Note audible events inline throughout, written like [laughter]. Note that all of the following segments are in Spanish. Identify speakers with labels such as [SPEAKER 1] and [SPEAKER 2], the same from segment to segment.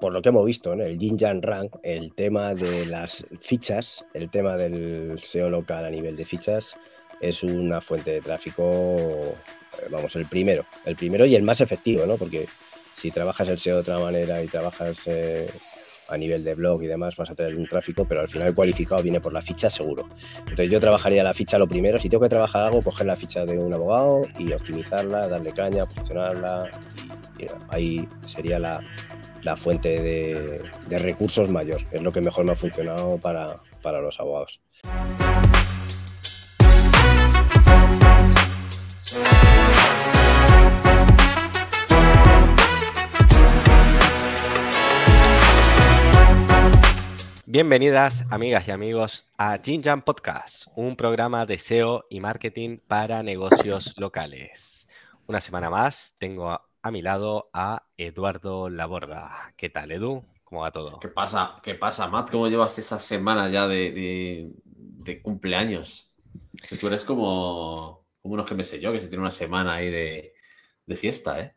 [SPEAKER 1] por lo que hemos visto en el Jinjan Rank, el tema de las fichas, el tema del SEO local a nivel de fichas, es una fuente de tráfico, eh, vamos, el primero, el primero y el más efectivo, ¿no? Porque si trabajas el SEO de otra manera y trabajas eh, a nivel de blog y demás, vas a tener un tráfico, pero al final el cualificado viene por la ficha seguro. Entonces yo trabajaría la ficha lo primero, si tengo que trabajar algo, coger la ficha de un abogado y optimizarla, darle caña, funcionarla, y, ahí sería la, fuente de, de, recursos mayor, es lo que mejor me ha funcionado para, para los abogados.
[SPEAKER 2] Bienvenidas amigas y amigos a Jinjan Podcast, un programa de SEO y marketing para negocios locales. Una semana más tengo a, mi lado a Eduardo Laborda. ¿Qué tal, Edu? ¿Cómo va todo?
[SPEAKER 3] ¿Qué pasa? ¿Qué pasa, Matt? ¿Cómo llevas esa semana ya de, cumpleaños? tú eres como, como unos que me sé yo, que se tiene una semana ahí de, de fiesta, ¿eh?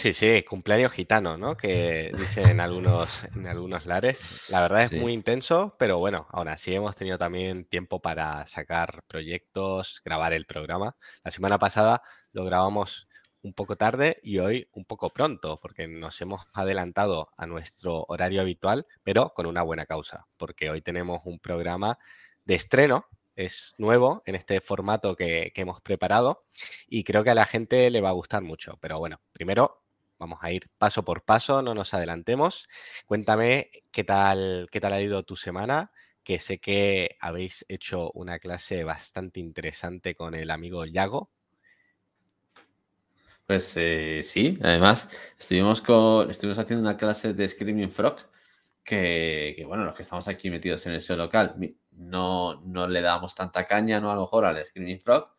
[SPEAKER 2] Sí, sí, cumpleaños gitano, ¿no? Que dicen en algunos, en algunos lares. La verdad es muy intenso, pero bueno, aún así hemos tenido también tiempo para sacar proyectos, grabar el programa. La semana pasada lo grabamos un poco tarde y hoy un poco pronto, porque nos hemos adelantado a nuestro horario habitual, pero con una buena causa, porque hoy tenemos un programa de estreno, es nuevo en este formato que, que, hemos preparado y creo que a la gente le va a gustar mucho. Pero bueno, primero Vamos a ir paso por paso, no nos adelantemos. Cuéntame qué tal, qué tal ha ido tu semana, que sé que habéis hecho una clase bastante interesante con el amigo Yago.
[SPEAKER 3] Pues eh, sí, además estuvimos, con, estuvimos haciendo una clase de Screaming Frog que, bueno, los que estamos aquí metidos en el SEO local no, no le damos tanta caña, ¿no? A lo mejor al Screaming Frog,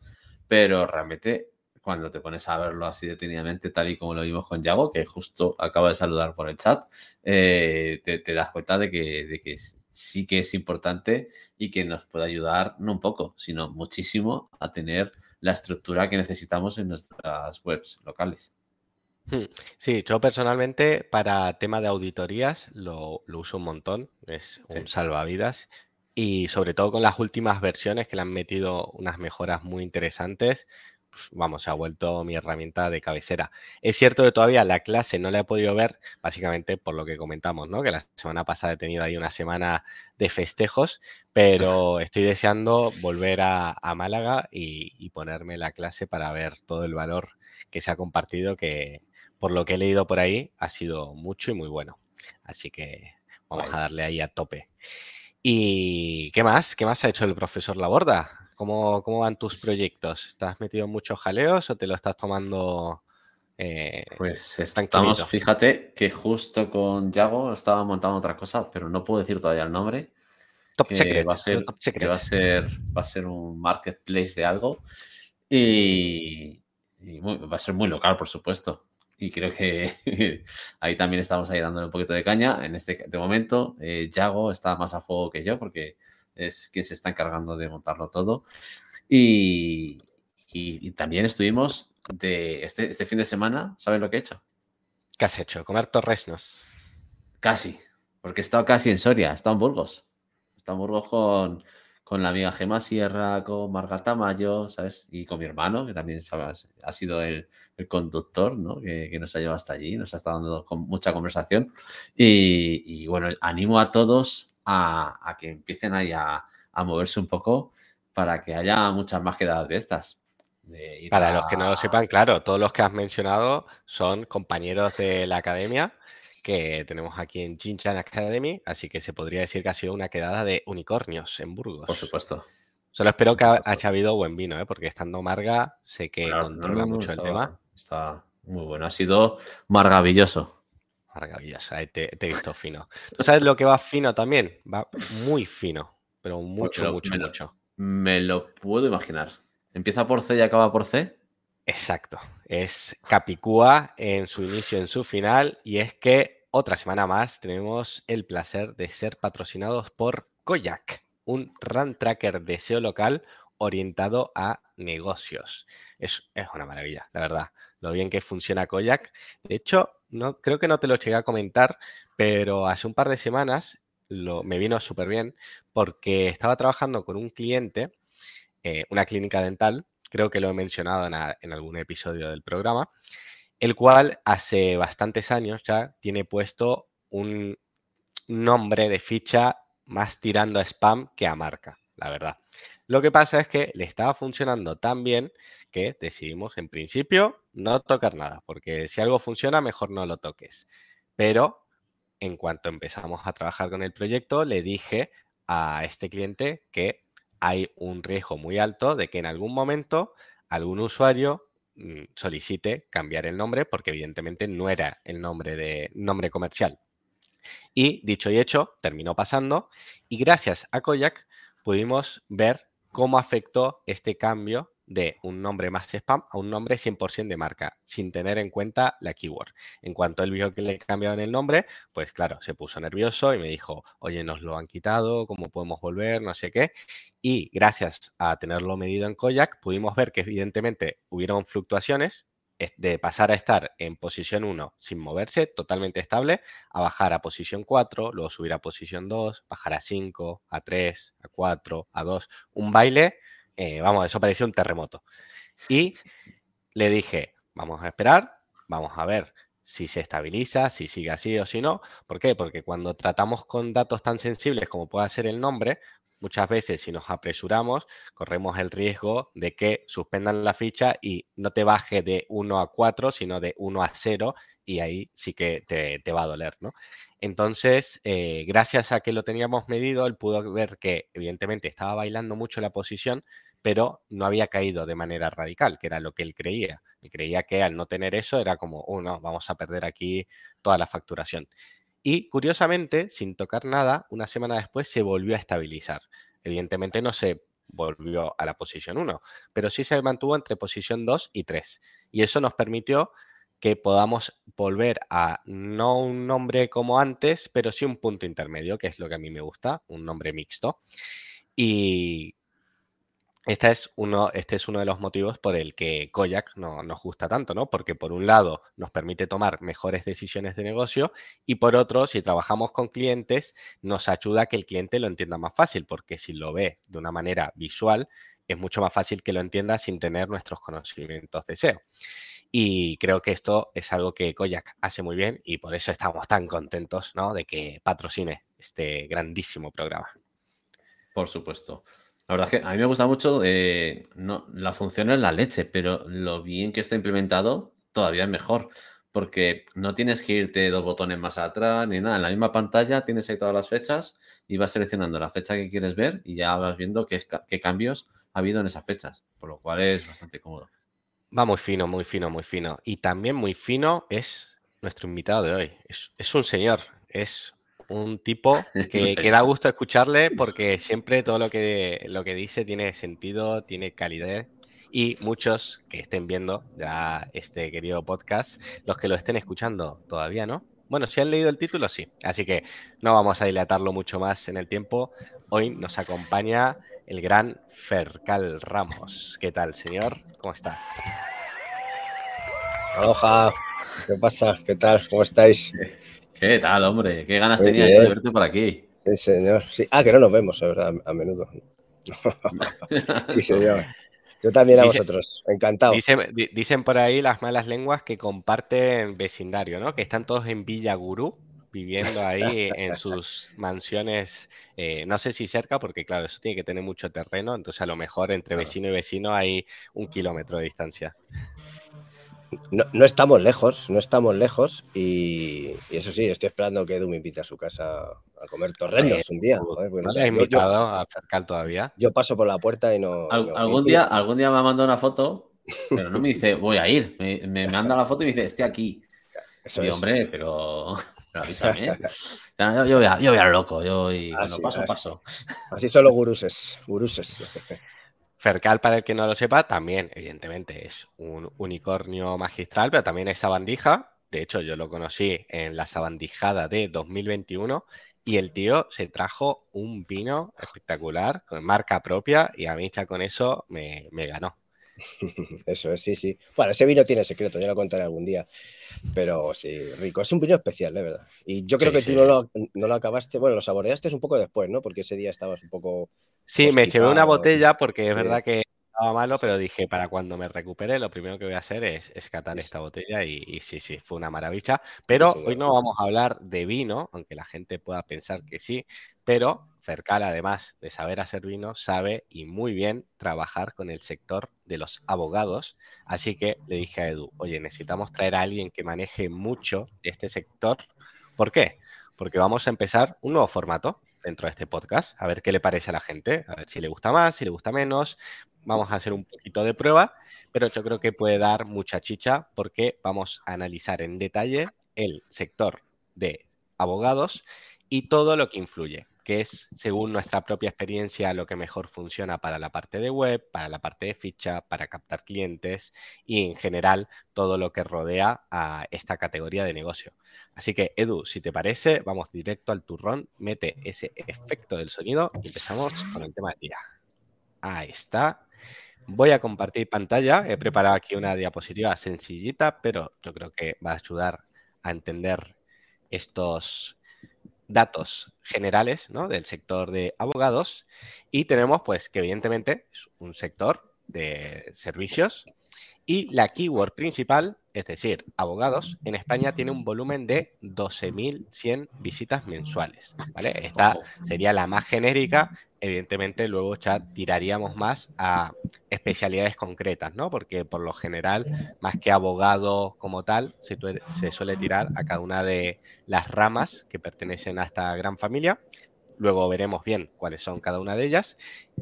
[SPEAKER 3] pero realmente cuando te pones a verlo así detenidamente, tal y como lo vimos con Yago, que justo acaba de saludar por el chat, eh, te, das cuenta de que, que sí que es importante y que nos puede ayudar no un poco, sino muchísimo a tener la estructura que necesitamos en nuestras webs locales.
[SPEAKER 2] Hmm. Sí, yo personalmente para tema de auditorías lo, uso un montón, es un salvavidas y sobre todo con las últimas versiones que le han metido unas mejoras muy interesantes, vamos, se ha vuelto mi herramienta de cabecera. Es cierto que todavía la clase no la he podido ver, básicamente por lo que comentamos, ¿no? Que la semana pasada he tenido ahí una semana de festejos, pero estoy deseando volver a, Málaga y, ponerme la clase para ver todo el valor que se ha compartido, que por lo que he leído por ahí ha sido mucho y muy bueno. Así que vamos a darle ahí a tope. ¿Y qué más? ¿Qué más ha hecho el profesor Laborda? ¿Cómo, van tus proyectos? ¿Estás metido en muchos jaleos o te lo estás tomando?
[SPEAKER 3] Eh, pues estamos, fíjate que justo con Yago estaba montando otra cosa, pero no puedo decir todavía el nombre.
[SPEAKER 2] Top secret,
[SPEAKER 3] va a ser, va a ser, va a ser un marketplace de algo y, va a ser muy local, por supuesto. Y creo que [laughs] ahí también estamos ahí dándole un poquito de caña. En este momento, eh, Yago está más a fuego que yo porque es quien se está encargando de montarlo todo. Y, también estuvimos de este, este, fin de semana, ¿sabes lo que he hecho?
[SPEAKER 2] ¿Qué has hecho? ¿Comer torresnos?
[SPEAKER 3] Casi, porque he estado casi en Soria, he estado en Burgos. He estado en Burgos con, con la amiga Gemma Sierra, con Margata Mayo, ¿sabes? Y con mi hermano, que también ha sido el, conductor, ¿no? Que, nos ha llevado hasta allí, nos ha estado dando con mucha conversación. Y, y bueno, animo a todos a, que empiecen ahí a, moverse un poco para que haya muchas más quedadas de estas.
[SPEAKER 2] para los que no lo sepan, claro, todos los que has mencionado son compañeros de la academia que tenemos aquí en Chinchan Academy, así que se podría decir que ha sido una quedada de unicornios en Burgos.
[SPEAKER 3] Por supuesto.
[SPEAKER 2] Solo espero que haya habido buen vino, ¿eh? porque estando Marga sé que controla mucho el tema.
[SPEAKER 3] Está muy bueno, ha sido maravilloso.
[SPEAKER 2] Maravilloso, te, he visto fino. ¿Tú sabes lo que va fino también? Va muy fino, pero mucho, mucho, mucho.
[SPEAKER 3] Me lo puedo imaginar. ¿Empieza por C y acaba por C?
[SPEAKER 2] Exacto. Es Capicúa en su inicio, en su final. Y es que otra semana más tenemos el placer de ser patrocinados por Koyak, un run tracker de SEO local orientado a negocios. Es, es una maravilla, la verdad. Lo bien que funciona Koyak. De hecho, no, creo que no te lo llegué a comentar, pero hace un par de semanas me vino súper bien porque estaba trabajando con un cliente, eh, una clínica dental, creo que lo he mencionado en, algún episodio del programa, el cual hace bastantes años ya tiene puesto un nombre de ficha más tirando a spam que a marca, la verdad. Lo que pasa es que le estaba funcionando tan bien que decidimos en principio no tocar nada, porque si algo funciona, mejor no lo toques. Pero en cuanto empezamos a trabajar con el proyecto, le dije a este cliente que hay un riesgo muy alto de que en algún momento algún usuario mm, solicite cambiar el nombre porque evidentemente no era el nombre de nombre comercial. Y dicho y hecho, terminó pasando y gracias a Koyak pudimos ver cómo afectó este cambio de un nombre más spam a un nombre 100% de marca, sin tener en cuenta la keyword. En cuanto él vio que le cambiaban el nombre, pues claro, se puso nervioso y me dijo, oye, nos lo han quitado, ¿cómo podemos volver? No sé qué. Y gracias a tenerlo medido en Koyak, pudimos ver que evidentemente hubieron fluctuaciones de pasar a estar en posición 1 sin moverse, totalmente estable, a bajar a posición 4, luego subir a posición 2, bajar a 5, a 3, a 4, a 2. Un baile, eh, vamos, eso parecía un terremoto. Y le dije, vamos a esperar, vamos a ver si se estabiliza, si sigue así o si no. ¿Por qué? Porque cuando tratamos con datos tan sensibles como puede ser el nombre, muchas veces si nos apresuramos, corremos el riesgo de que suspendan la ficha y no te baje de 1 a 4, sino de 1 a 0 y ahí sí que te, va a doler, ¿no? Entonces, eh, gracias a que lo teníamos medido, él pudo ver que evidentemente estaba bailando mucho la posición, pero no había caído de manera radical, que era lo que él creía. Él creía que al no tener eso era como, oh, no, vamos a perder aquí toda la facturación. Y curiosamente, sin tocar nada, una semana después se volvió a estabilizar. Evidentemente no se volvió a la posición 1, pero sí se mantuvo entre posición 2 y 3. Y eso nos permitió que podamos volver a no un nombre como antes, pero sí un punto intermedio, que es lo que a mí me gusta, un nombre mixto. Y es uno, este es uno de los motivos por el que Koyak no, nos gusta tanto, ¿no? Porque por un lado nos permite tomar mejores decisiones de negocio y por otro, si trabajamos con clientes, nos ayuda a que el cliente lo entienda más fácil, porque si lo ve de una manera visual, es mucho más fácil que lo entienda sin tener nuestros conocimientos de SEO. Y creo que esto es algo que Koyak hace muy bien y por eso estamos tan contentos, ¿no? De que patrocine este grandísimo programa.
[SPEAKER 3] Por supuesto. La verdad es que a mí me gusta mucho, eh, no, la función es la leche, pero lo bien que está implementado todavía es mejor, porque no tienes que irte dos botones más atrás ni nada. En la misma pantalla tienes ahí todas las fechas y vas seleccionando la fecha que quieres ver y ya vas viendo qué, qué cambios ha habido en esas fechas, por lo cual es bastante cómodo.
[SPEAKER 2] Va muy fino, muy fino, muy fino. Y también muy fino es nuestro invitado de hoy. Es, es un señor, es un tipo [laughs] que, da gusto escucharle porque siempre todo lo que, lo que dice tiene sentido, tiene calidad. Y muchos que estén viendo ya este querido podcast, los que lo estén escuchando todavía, ¿no? Bueno, si han leído el título, sí. Así que no vamos a dilatarlo mucho más en el tiempo. Hoy nos acompaña el gran Fercal Ramos. ¿Qué tal, señor? ¿Cómo estás?
[SPEAKER 1] Aloha, ¿qué pasa? ¿Qué tal? ¿Cómo estáis?
[SPEAKER 3] ¿Qué tal, hombre? ¿Qué ganas tenía de verte por aquí?
[SPEAKER 1] Sí, señor. Sí. Ah, que no nos vemos, la verdad, a menudo. [laughs] sí, señor. Yo también a vosotros, encantado.
[SPEAKER 2] Dicen, por ahí las malas lenguas que comparten vecindario, ¿no? Que están todos en Villa Gurú, viviendo ahí en [laughs] sus mansiones, eh, no sé si cerca, porque claro, eso tiene que tener mucho terreno, entonces a lo mejor entre vecino y vecino hay un kilómetro de distancia
[SPEAKER 1] no, estamos lejos, no estamos lejos y, eso sí, estoy esperando que Edu me invite a su casa a comer torrenos un día.
[SPEAKER 2] ¿No le invitado a acercar todavía?
[SPEAKER 1] Yo paso por la puerta y no...
[SPEAKER 3] algún, día, algún día me ha mandado una foto, [laughs] pero no me dice, voy a ir. Me, manda la foto y me dice, estoy aquí. Sí, hombre, pero, avísame. yo, voy a, yo voy a loco, yo voy, paso, paso.
[SPEAKER 1] Así son los guruses, guruses. [laughs]
[SPEAKER 2] Fercal, para el que no lo sepa, también, evidentemente, es un unicornio magistral, pero también es sabandija. De hecho, yo lo conocí en la sabandijada de 2021 y el tío se trajo un vino espectacular con marca propia y a mí ya con eso me, ganó. [laughs]
[SPEAKER 1] Eso es, sí, sí. Bueno, ese vino tiene secreto, ya lo contaré algún día. Pero sí, rico. Es un vino especial, de verdad. Y yo creo que tú no lo, no lo, acabaste, bueno, lo saboreaste un poco después, ¿no? Porque ese día estabas un poco.
[SPEAKER 2] Sí, me llevé una botella porque es verdad que estaba malo, pero dije, para cuando me recupere, lo primero que voy a hacer es, escatar esta botella y, sí, sí, fue una maravilla. Pero hoy no vamos a hablar de vino, aunque la gente pueda pensar que sí, pero Fercal, además de saber hacer vino, sabe y muy bien trabajar con el sector de los abogados. Así que le dije a Edu, oye, necesitamos traer a alguien que maneje mucho este sector. ¿Por qué? Porque vamos a empezar un nuevo formato dentro de este podcast, a ver qué le parece a la gente, a ver si le gusta más, si le gusta menos. Vamos a hacer un poquito de prueba, pero yo creo que puede dar mucha chicha porque vamos a analizar en detalle el sector de abogados y todo lo que influye que es, según nuestra propia experiencia, lo que mejor funciona para la parte de web, para la parte de ficha, para captar clientes y en general todo lo que rodea a esta categoría de negocio. Así que, Edu, si te parece, vamos directo al turrón, mete ese efecto del sonido y empezamos con el tema de día. Ahí está. Voy a compartir pantalla. He preparado aquí una diapositiva sencillita, pero yo creo que va a ayudar a entender estos datos generales del sector de abogados. Y tenemos pues que evidentemente es un sector de servicios y la keyword principal, es decir, abogados, en España tiene un volumen de 12.100 visitas mensuales. ¿vale? Esta sería la más genérica evidentemente luego ya tiraríamos más a especialidades concretas, ¿no? Porque por lo general, más que abogado como tal, se, se, suele tirar a cada una de las ramas que pertenecen a esta gran familia. Luego veremos bien cuáles son cada una de ellas.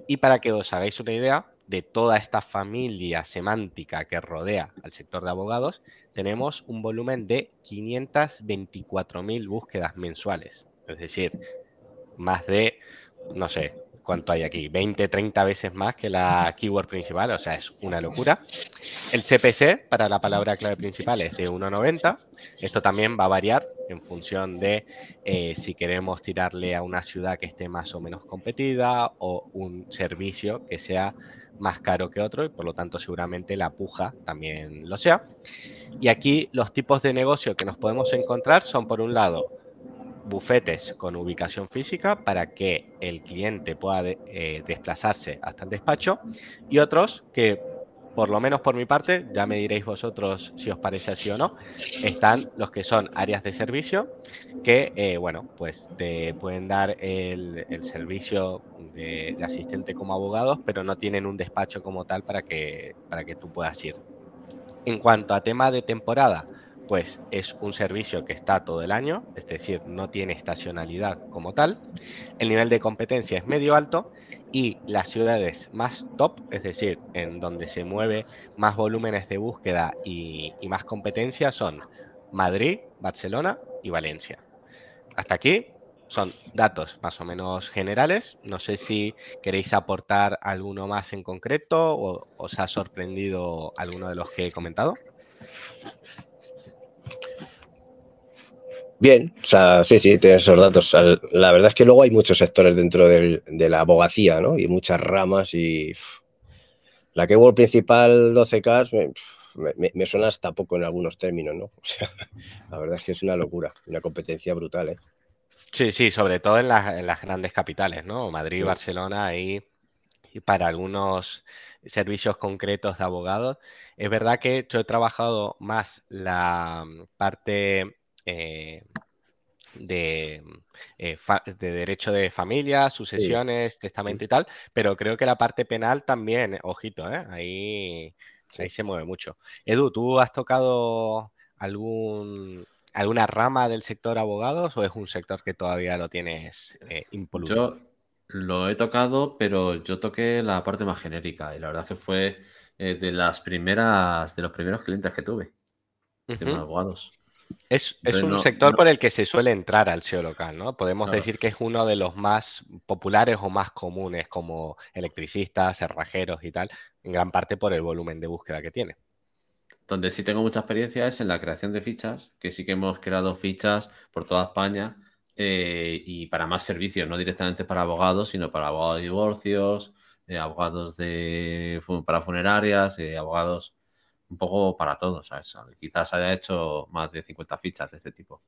[SPEAKER 2] Y para que os hagáis una idea de toda esta familia semántica que rodea al sector de abogados, tenemos un volumen de 524.000 búsquedas mensuales. Es decir, más de, no sé, ¿cuánto hay aquí? 20, 30 veces más que la keyword principal, o sea, es una locura. El CPC para la palabra clave principal es de 1,90. Esto también va a variar en función de eh, si queremos tirarle a una ciudad que esté más o menos competida o un servicio que sea más caro que otro y por lo tanto seguramente la puja también lo sea. Y aquí los tipos de negocio que nos podemos encontrar son por un lado bufetes con ubicación física para que el cliente pueda eh, desplazarse hasta el despacho y otros que, por lo menos por mi parte, ya me diréis vosotros si os parece así o no, están los que son áreas de servicio que, eh, bueno, pues te pueden dar el, servicio de, de, asistente como abogados, pero no tienen un despacho como tal para que, para que tú puedas ir. En cuanto a tema de temporada, pues es un servicio que está todo el año, es decir, no tiene estacionalidad como tal. El nivel de competencia es medio alto y las ciudades más top, es decir, en donde se mueve más volúmenes de búsqueda y, más competencia son Madrid, Barcelona y Valencia. Hasta aquí son datos más o menos generales. No sé si queréis aportar alguno más en concreto o os ha sorprendido alguno de los que he comentado.
[SPEAKER 1] Bien, o sea, sí, sí, tienes esos datos. La verdad es que luego hay muchos sectores dentro de la abogacía, ¿no? Y muchas ramas y la que keyword principal 12K me, suena hasta poco en algunos términos, ¿no? [laughs] O sea, la verdad es que es una locura, una competencia brutal, ¿eh?
[SPEAKER 2] Sí, sí, sobre todo en las, grandes capitales, ¿no? Madrid, Barcelona y, y para algunos servicios concretos de abogados. Es verdad que yo he trabajado más la parte eh, de, eh, de, derecho de familia, sucesiones, testamento y tal, pero creo que la parte penal también, ojito, ¿eh? ahí, ahí se mueve mucho. Edu, ¿tú has tocado algún, alguna rama del sector abogados o es un sector que todavía lo tienes eh, impoluto?
[SPEAKER 3] Yo lo he tocado, pero yo toqué la parte más genérica y la verdad que fue de las primeras, de los primeros clientes que tuve, de abogados.
[SPEAKER 2] Es, un sector por el que se suele entrar al SEO local, ¿no? Podemos decir que es uno de los más populares o más comunes como electricistas, cerrajeros y tal, en gran parte por el volumen de búsqueda que tiene.
[SPEAKER 3] Donde sí tengo mucha experiencia es en la creación de fichas, que sí que hemos creado fichas por toda España eh, y para más servicios, no directamente para abogados, sino para abogados de divorcios, eh, abogados de, para funerarias, eh, abogados un poco para todos. ¿sabes? Quizás haya hecho más de 50 fichas de este tipo.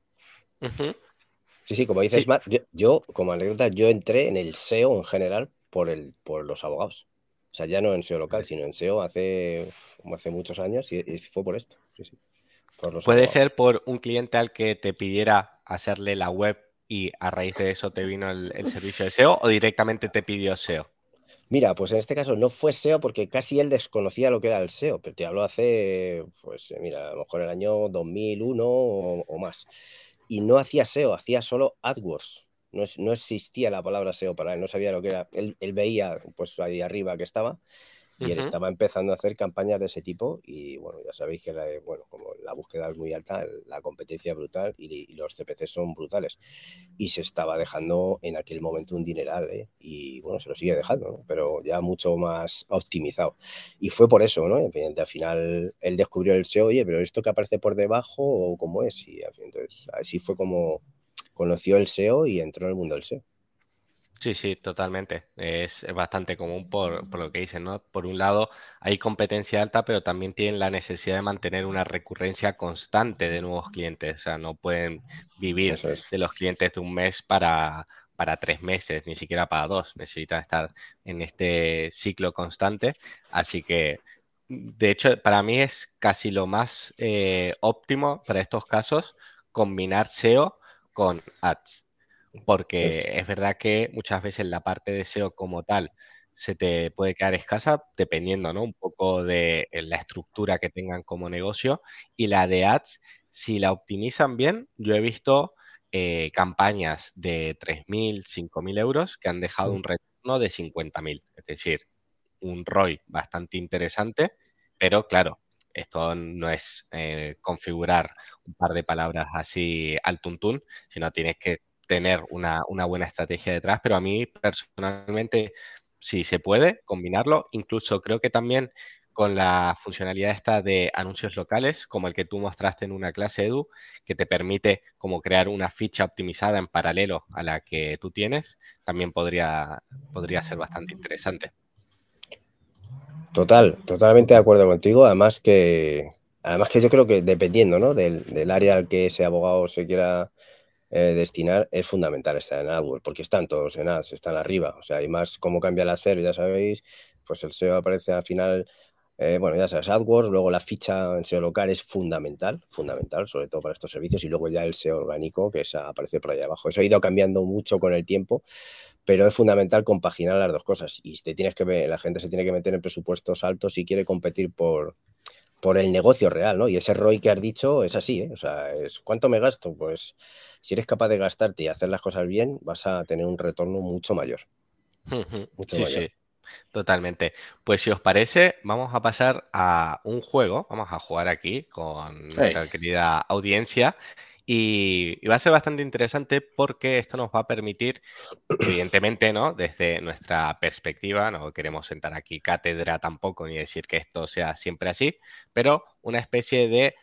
[SPEAKER 1] Sí, sí, como dices, yo, como anécdota, yo entré en el SEO en general por, el, por los abogados. O sea, ya no en SEO local, sino en SEO hace, hace muchos años y, fue por esto.
[SPEAKER 2] Puede ser por un cliente al que te pidiera hacerle la web y a raíz de eso te vino el, servicio de SEO o directamente te pidió SEO.
[SPEAKER 1] Mira, pues en este caso no fue SEO porque casi él desconocía lo que era el SEO, pero te hablo hace, pues mira, a lo mejor el año 2001 o más y no hacía SEO, hacía solo AdWords. No, no, existía la palabra SEO para él, no sabía lo que era. Él, él veía, pues ahí arriba que estaba, y él estaba empezando a hacer campañas de ese tipo y bueno, ya sabéis que la, bueno, como la búsqueda es muy alta, la competencia brutal y, los CPC son brutales. Y se estaba dejando en aquel momento un dineral ¿eh? y bueno, se lo sigue dejando, pero ya mucho más optimizado. Y fue por eso, ¿no? Al final él descubrió el SEO, oye, pero esto que aparece por debajo o cómo es. Y entonces así fue como conoció el SEO y entró en el mundo del SEO.
[SPEAKER 2] Sí, sí, totalmente. Es bastante común por, lo que dicen, ¿no? Por un lado, hay competencia alta, pero también tienen la necesidad de mantener una recurrencia constante de nuevos clientes. O sea, no pueden vivir de los clientes de un mes para, para tres meses, ni siquiera para dos. Necesitan estar en este ciclo constante. Así que, de hecho, para mí es casi lo más eh, óptimo para estos casos combinar SEO con ads porque es verdad que muchas veces la parte de SEO como tal se te puede quedar escasa dependiendo, ¿no? Un poco de eh, la estructura que tengan como negocio y la de ads, si la optimizan bien, yo he visto eh, campañas de 3.000, 5.000 euros que han dejado mm. un retorno de 50.000, es decir, un ROI bastante interesante, pero claro, esto no es eh, configurar un par de palabras así al tuntún, sino tienes que tener una, buena estrategia detrás, pero a mí personalmente, si se puede combinarlo, incluso creo que también con la funcionalidad esta de anuncios locales, como el que tú mostraste en una clase, Edu, que te permite como crear una ficha optimizada en paralelo a la que tú tienes, también podría, podría ser bastante interesante.
[SPEAKER 1] Total, totalmente de acuerdo contigo. Además que, además que yo creo que dependiendo ¿no? del, del área al que ese abogado se quiera eh, destinar es fundamental estar en AdWords, porque están todos en Ads, están arriba. O sea, y más cómo cambia la SEO, ya sabéis, pues el SEO aparece al final, eh, bueno, ya sabes, AdWords, luego la ficha en SEO local es fundamental, fundamental, sobre todo para estos servicios, y luego ya el SEO orgánico, que aparece por ahí abajo. Eso ha ido cambiando mucho con el tiempo, pero es fundamental compaginar las dos cosas. Y te tienes que ver, la gente se tiene que meter en presupuestos altos si quiere competir por, por el negocio real, ¿no? Y ese ROI que has dicho es así, ¿eh? O sea, es ¿cuánto me gasto? Pues si eres capaz de gastarte y hacer las cosas bien, vas a tener un retorno mucho mayor.
[SPEAKER 2] sí, sí, totalmente. Pues si os parece, vamos a pasar a un juego, vamos a jugar aquí con nuestra querida audiencia y, va a ser bastante interesante porque esto nos va a permitir, evidentemente, ¿no? Desde nuestra perspectiva, no queremos sentar aquí cátedra tampoco ni decir que esto sea siempre así, pero una especie de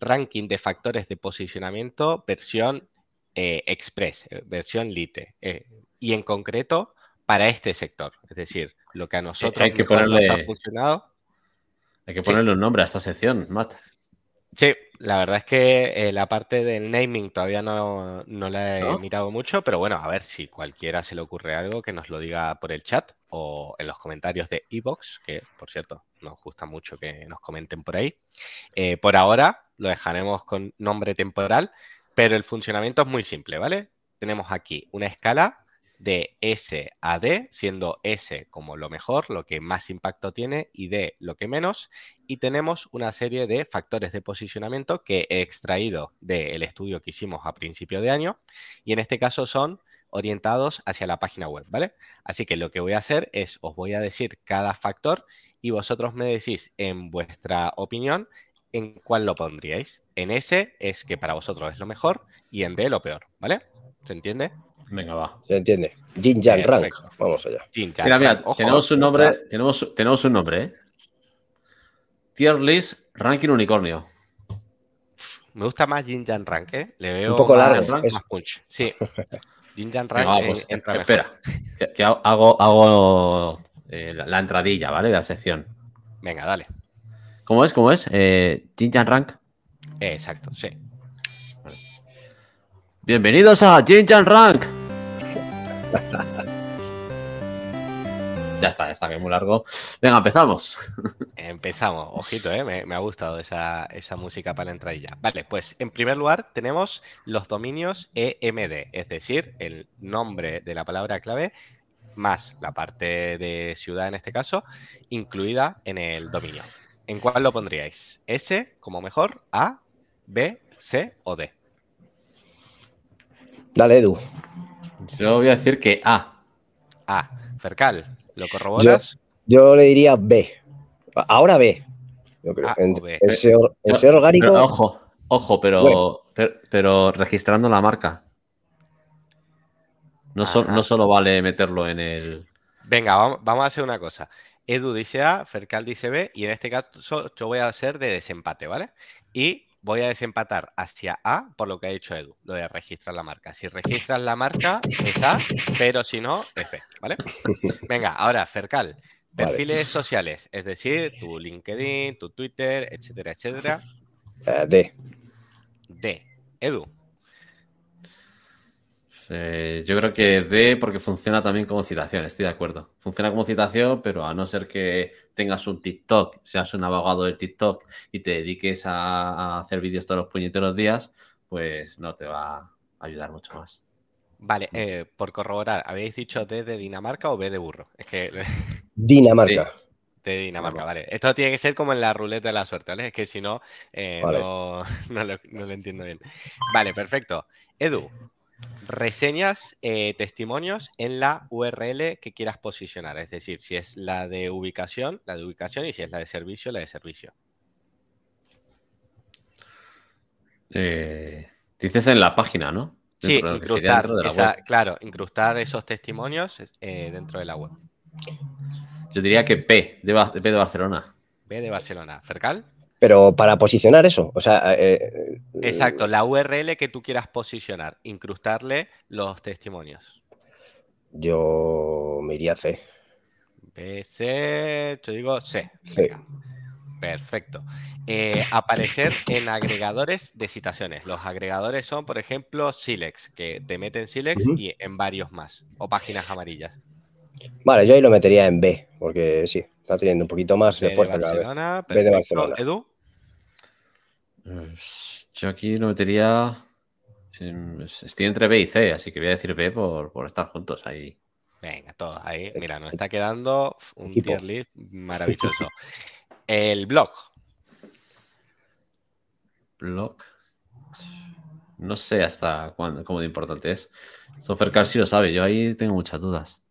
[SPEAKER 2] ranking de factores de posicionamiento versión eh, express, eh, versión lite, eh, y en concreto para este sector, es decir, lo que a nosotros
[SPEAKER 3] hay que ponerle, nos ha funcionado. Hay que ponerle un nombre a esta sección, Matt.
[SPEAKER 2] Sí, la verdad es que eh, la parte del naming todavía no, la he mirado mucho, pero bueno, a ver si cualquiera se le ocurre algo que nos lo diga por el chat o en los comentarios de Evox, que por cierto nos gusta mucho que nos comenten por ahí. Eh, por ahora lo dejaremos con nombre temporal, pero el funcionamiento es muy simple, ¿vale? Tenemos aquí una escala de S a D, siendo S como lo mejor, lo que más impacto tiene, y D lo que menos. Y tenemos una serie de factores de posicionamiento que he extraído del estudio que hicimos a principio de año, y en este caso son orientados hacia la página web, ¿vale? Así que lo que voy a hacer es, os voy a decir cada factor y vosotros me decís en vuestra opinión en cuál lo pondríais. En S es que para vosotros es lo mejor y en D lo peor, ¿vale? ¿Se entiende?
[SPEAKER 3] Venga, va.
[SPEAKER 1] Se entiende. Jin Rank. Vamos allá.
[SPEAKER 3] mira, mira, tenemos un nombre, tenemos, tenemos un nombre, ¿eh? Tier list Ranking Unicornio.
[SPEAKER 2] Me gusta más Jin Rank, ¿eh? Le veo
[SPEAKER 1] un poco largo.
[SPEAKER 2] Más punch. Sí. [laughs] Jin Rank
[SPEAKER 3] pues, Espera, que, hago, hago eh, la, entradilla, ¿vale? De la sección.
[SPEAKER 2] Venga, dale.
[SPEAKER 3] ¿Cómo es? ¿Cómo es? Eh, Rank.
[SPEAKER 2] exacto, sí.
[SPEAKER 3] Bienvenidos a Jinjan Rank. ya está, ya está, que es muy largo. Venga, empezamos.
[SPEAKER 2] Empezamos, ojito, ¿eh? me, ha gustado esa, esa, música para la entradilla. Vale, pues en primer lugar tenemos los dominios EMD, es decir, el nombre de la palabra clave más la parte de ciudad en este caso, incluida en el dominio. ¿En cuál lo pondríais? ¿S como mejor? ¿A, B, C o D?
[SPEAKER 1] Dale, Edu.
[SPEAKER 3] Yo voy a decir que A.
[SPEAKER 2] A. Fercal, ¿lo corroboras?
[SPEAKER 1] Yo, le diría B. Ahora B. Yo creo. ser, orgánico.
[SPEAKER 3] ojo, ojo, pero, pero, registrando la marca. No, no, solo vale meterlo en el.
[SPEAKER 2] Venga, vamos, vamos, a hacer una cosa. Edu dice A, Fercal dice B, y en este caso yo voy a hacer de desempate, ¿vale? Y voy a desempatar hacia A por lo que ha dicho Edu, lo de registrar la marca. Si [laughs] registras la marca, es A, pero si no, es B, ¿vale? [laughs] Venga, ahora, Fercal, perfiles sociales, es decir, [laughs] tu LinkedIn, tu Twitter, etcétera, etcétera.
[SPEAKER 1] Eh, D.
[SPEAKER 2] D. Edu.
[SPEAKER 3] Eh, yo creo que D porque funciona también como citación, estoy de acuerdo. Funciona como citación, pero a no ser que tengas un TikTok, seas un abogado del TikTok y te dediques a, hacer vídeos todos los puñeteros días, pues no te va a ayudar mucho más.
[SPEAKER 2] Vale, eh, por corroborar, ¿habéis dicho D de Dinamarca o B de burro? Es que... [laughs] [laughs]
[SPEAKER 1] Dinamarca.
[SPEAKER 2] De Dinamarca, vale. Esto tiene que ser como en la ruleta de la suerte, ¿vale? Es que si no, eh, no, [laughs] no, lo, entiendo bien. Vale, perfecto. Edu, reseñas, eh, testimonios en la URL que quieras posicionar. Es decir, si es la de ubicación, la de ubicación y si es la de servicio, la de servicio.
[SPEAKER 3] Eh, dices en la página, ¿no?
[SPEAKER 2] sí, incrustar, claro, incrustar esos testimonios eh, dentro de la web.
[SPEAKER 3] Yo diría que P, de, de Barcelona.
[SPEAKER 2] B de Barcelona. ¿Fercal?
[SPEAKER 1] Pero para posicionar eso, o sea... Eh, eh,
[SPEAKER 2] Exacto, la URL que tú quieras posicionar, incrustarle los testimonios.
[SPEAKER 1] Yo me iría a C.
[SPEAKER 2] B, C, yo digo C. Perfecto. Eh, aparecer en agregadores de citaciones. Los agregadores son, por ejemplo, Silex, que te meten Silex y en varios más, o páginas amarillas.
[SPEAKER 1] Vale, yo ahí lo metería en B, porque sí, está teniendo un poquito más de fuerza cada vez. B de Barcelona.
[SPEAKER 2] ¿Edu?
[SPEAKER 3] Yo aquí lo metería. estoy entre B y C, así que voy a decir B por, estar juntos ahí.
[SPEAKER 2] Venga, todos ahí. Mira, nos está quedando un tier list maravilloso. El blog.
[SPEAKER 3] Blog. No sé hasta cuándo, cómo de importante es. Sofercar sí lo sabe, yo ahí tengo muchas dudas.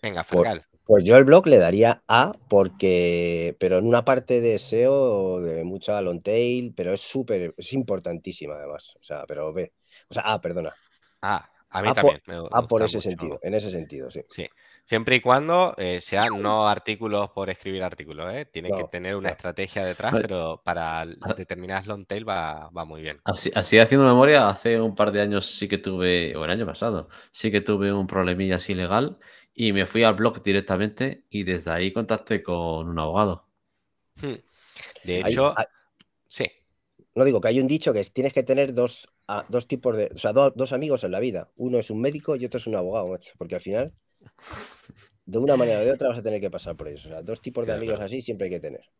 [SPEAKER 2] Venga, Fergal.
[SPEAKER 1] Pues yo el blog le daría A porque, pero en una parte de SEO de mucha long tail, pero es súper, es importantísima además. O sea, pero B. O sea, A, perdona.
[SPEAKER 2] A, a mí también.
[SPEAKER 1] A por ese sentido, en ese sentido, sí.
[SPEAKER 2] Sí. Siempre y cuando eh, sean no artículos por escribir artículos, ¿eh? Tiene que tener una estrategia detrás, pero para determinadas long tail va, muy bien.
[SPEAKER 3] Así, así, haciendo memoria, hace un par de años sí que tuve, o el año pasado, sí que tuve un problemilla así legal y me fui al blog directamente y desde ahí contacté con un abogado.
[SPEAKER 2] Hmm. De hecho, sí.
[SPEAKER 1] No digo que hay un dicho que tienes que tener dos, dos tipos de, o sea, dos amigos en la vida. Uno es un médico y otro es un abogado, porque al final, de una manera o de otra vas a tener que pasar por eso. O sea, dos tipos de amigos así siempre hay que tener.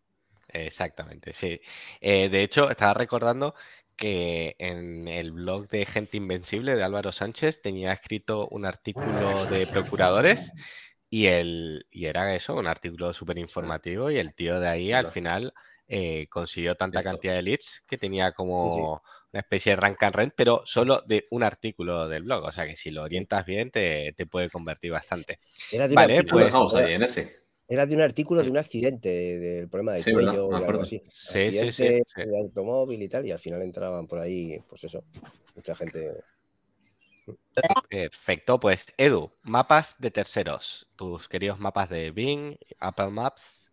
[SPEAKER 2] Exactamente, sí. Eh, de hecho, estaba recordando que en el blog de Gente Invencible de Álvaro Sánchez tenía escrito un artículo de procuradores y, el, y era eso, un artículo súper informativo y el tío de ahí al final eh, consiguió tanta cantidad de leads que tenía como una especie de rank and rent, pero solo de un artículo del blog. O sea que si lo orientas bien te, puede convertir bastante.
[SPEAKER 1] vale, pues... Vamos ahí en ese. Era de un artículo de un accidente, del problema del cuello o algo así.
[SPEAKER 2] Sí, sí, sí,
[SPEAKER 1] De automóvil y tal, y al final entraban por ahí, pues eso, mucha gente.
[SPEAKER 2] Perfecto, pues Edu, mapas de terceros, tus queridos mapas de Bing, Apple Maps.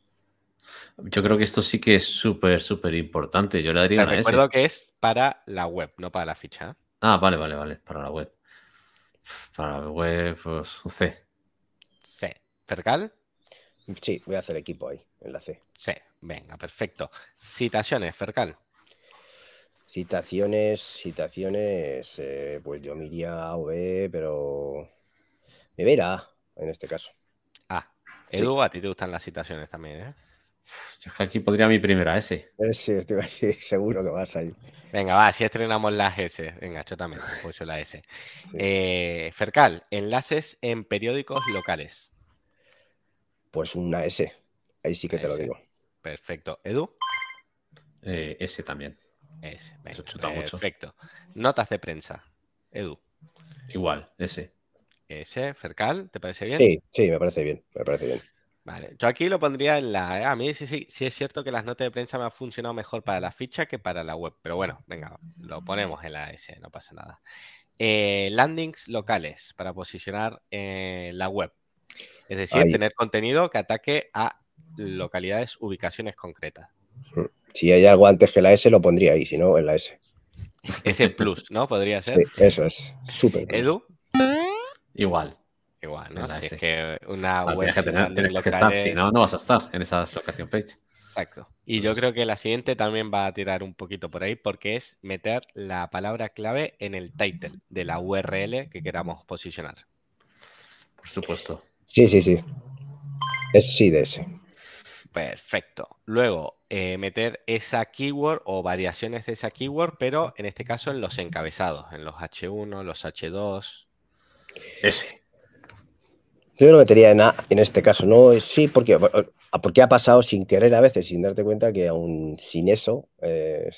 [SPEAKER 3] Yo creo que esto sí que es súper, súper importante. Yo le daría
[SPEAKER 2] Te recuerdo que es para la web, no para la ficha.
[SPEAKER 3] Ah, vale, vale, vale, para la web. Para la web, pues C.
[SPEAKER 2] C. ¿Fergal?
[SPEAKER 1] Sí, voy a hacer equipo ahí, en la C.
[SPEAKER 2] Sí, venga, perfecto. Citaciones, Fercal.
[SPEAKER 1] Citaciones, citaciones, eh, pues yo me iría a B, pero me verá A en este caso.
[SPEAKER 2] Ah, Edu, a ti te gustan las citaciones también, ¿eh?
[SPEAKER 3] Yo es que aquí podría mi primera S.
[SPEAKER 1] Sí, te iba a decir, [laughs] seguro que vas ahí.
[SPEAKER 2] Venga, va, si estrenamos las S. Venga, yo también, pues yo la S. Eh, Fercal, enlaces en periódicos locales.
[SPEAKER 1] Pues una S. Ahí sí que te lo digo.
[SPEAKER 2] Perfecto. ¿Edu?
[SPEAKER 3] Eh, S también.
[SPEAKER 2] S. perfecto. Notas de prensa. Edu.
[SPEAKER 3] Igual, S.
[SPEAKER 2] S. Fercal, ¿te parece bien?
[SPEAKER 1] Sí, sí, me parece bien. Me parece bien.
[SPEAKER 2] Vale, yo aquí lo pondría en la. ¿eh? A mí sí, sí, sí es cierto que las notas de prensa me han funcionado mejor para la ficha que para la web. Pero bueno, venga, lo ponemos en la S, no pasa nada. Eh, landings locales para posicionar en la web. Es decir, tener contenido que ataque a localidades, ubicaciones concretas.
[SPEAKER 1] Mm. Si hay algo antes que la S, lo pondría ahí, si no, en la S.
[SPEAKER 2] S plus, ¿no? Podría ser.
[SPEAKER 1] eso es, súper.
[SPEAKER 2] Edu.
[SPEAKER 3] Igual.
[SPEAKER 2] Igual, ¿no? Si es que una
[SPEAKER 3] web. que estar, si no, no vas a estar en esas location page.
[SPEAKER 2] Exacto. Y yo creo que la siguiente también va a tirar un poquito por ahí porque es meter la palabra clave en el title de la URL que queramos posicionar.
[SPEAKER 3] Por supuesto.
[SPEAKER 1] Sí, sí, sí. Es sí de ese.
[SPEAKER 2] Perfecto. Luego, eh, meter esa keyword o variaciones de esa keyword, pero en este caso en los encabezados, en los H1, los H2.
[SPEAKER 3] Ese.
[SPEAKER 1] Yo lo metería en A en este caso, ¿no? Sí, porque, porque ha pasado sin querer a veces, sin darte cuenta que aún sin eso eh,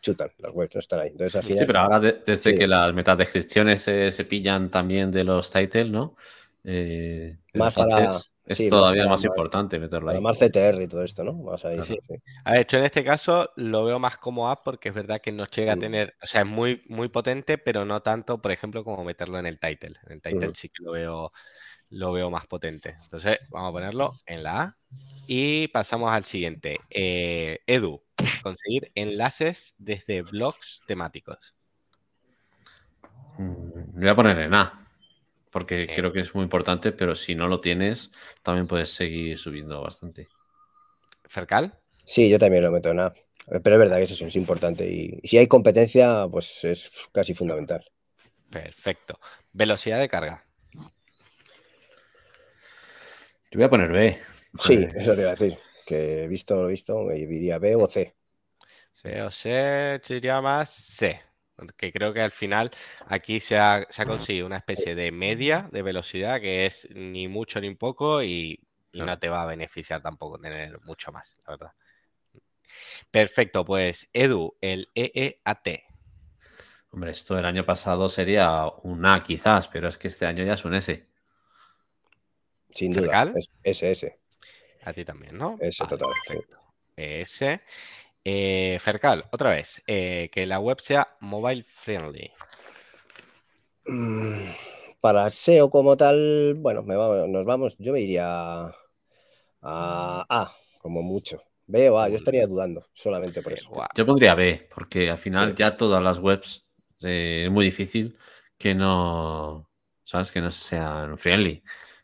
[SPEAKER 1] chutan las webs, no están ahí. Entonces,
[SPEAKER 3] Sí, pero ahora desde que las metadescripciones se, se pillan también de los titles, ¿no?
[SPEAKER 1] Eh, más para...
[SPEAKER 3] es todavía más, importante meterlo ahí.
[SPEAKER 1] Más CTR y todo esto, ¿no? Más ahí,
[SPEAKER 2] sí. A hecho en este caso lo veo más como app porque es verdad que no llega a tener, o sea, es muy, muy potente, pero no tanto, por ejemplo, como meterlo en el title. En el title sí que lo veo lo veo más potente. Entonces, vamos a ponerlo en la A. Y pasamos al siguiente. Eh, Edu, conseguir enlaces desde blogs temáticos.
[SPEAKER 3] Mm, voy a poner en A, porque creo que es muy importante, pero si no lo tienes, también puedes seguir subiendo bastante.
[SPEAKER 2] ¿Fercal?
[SPEAKER 1] Sí, yo también lo meto en A. Pero es verdad que eso es importante. Y, y si hay competencia, pues es casi fundamental.
[SPEAKER 2] Perfecto. Velocidad de carga.
[SPEAKER 3] Te voy a poner B.
[SPEAKER 1] Sí, eso te iba a decir. Que visto lo visto, me diría B o C.
[SPEAKER 2] C o C, yo diría más C. Que creo que al final aquí se ha, conseguido una especie de media de velocidad que es ni mucho ni poco y, no te va a beneficiar tampoco tener mucho más, la verdad. Perfecto, pues Edu, el EEAT.
[SPEAKER 3] Hombre, esto el año pasado sería un A quizás, pero es que este año ya es un S.
[SPEAKER 1] Sin duda. ese,
[SPEAKER 2] A ti también, ¿no?
[SPEAKER 1] Ese, total.
[SPEAKER 2] Perfecto. Ese. Eh, Fercal, otra vez, eh, que la web sea mobile friendly.
[SPEAKER 1] Mm, para SEO como tal, bueno, nos vamos, yo me iría a A, como mucho. B o A, yo estaría dudando solamente por eso.
[SPEAKER 3] Yo pondría B, porque al final ya todas las webs eh, es muy difícil que no, ¿sabes? Que no sean friendly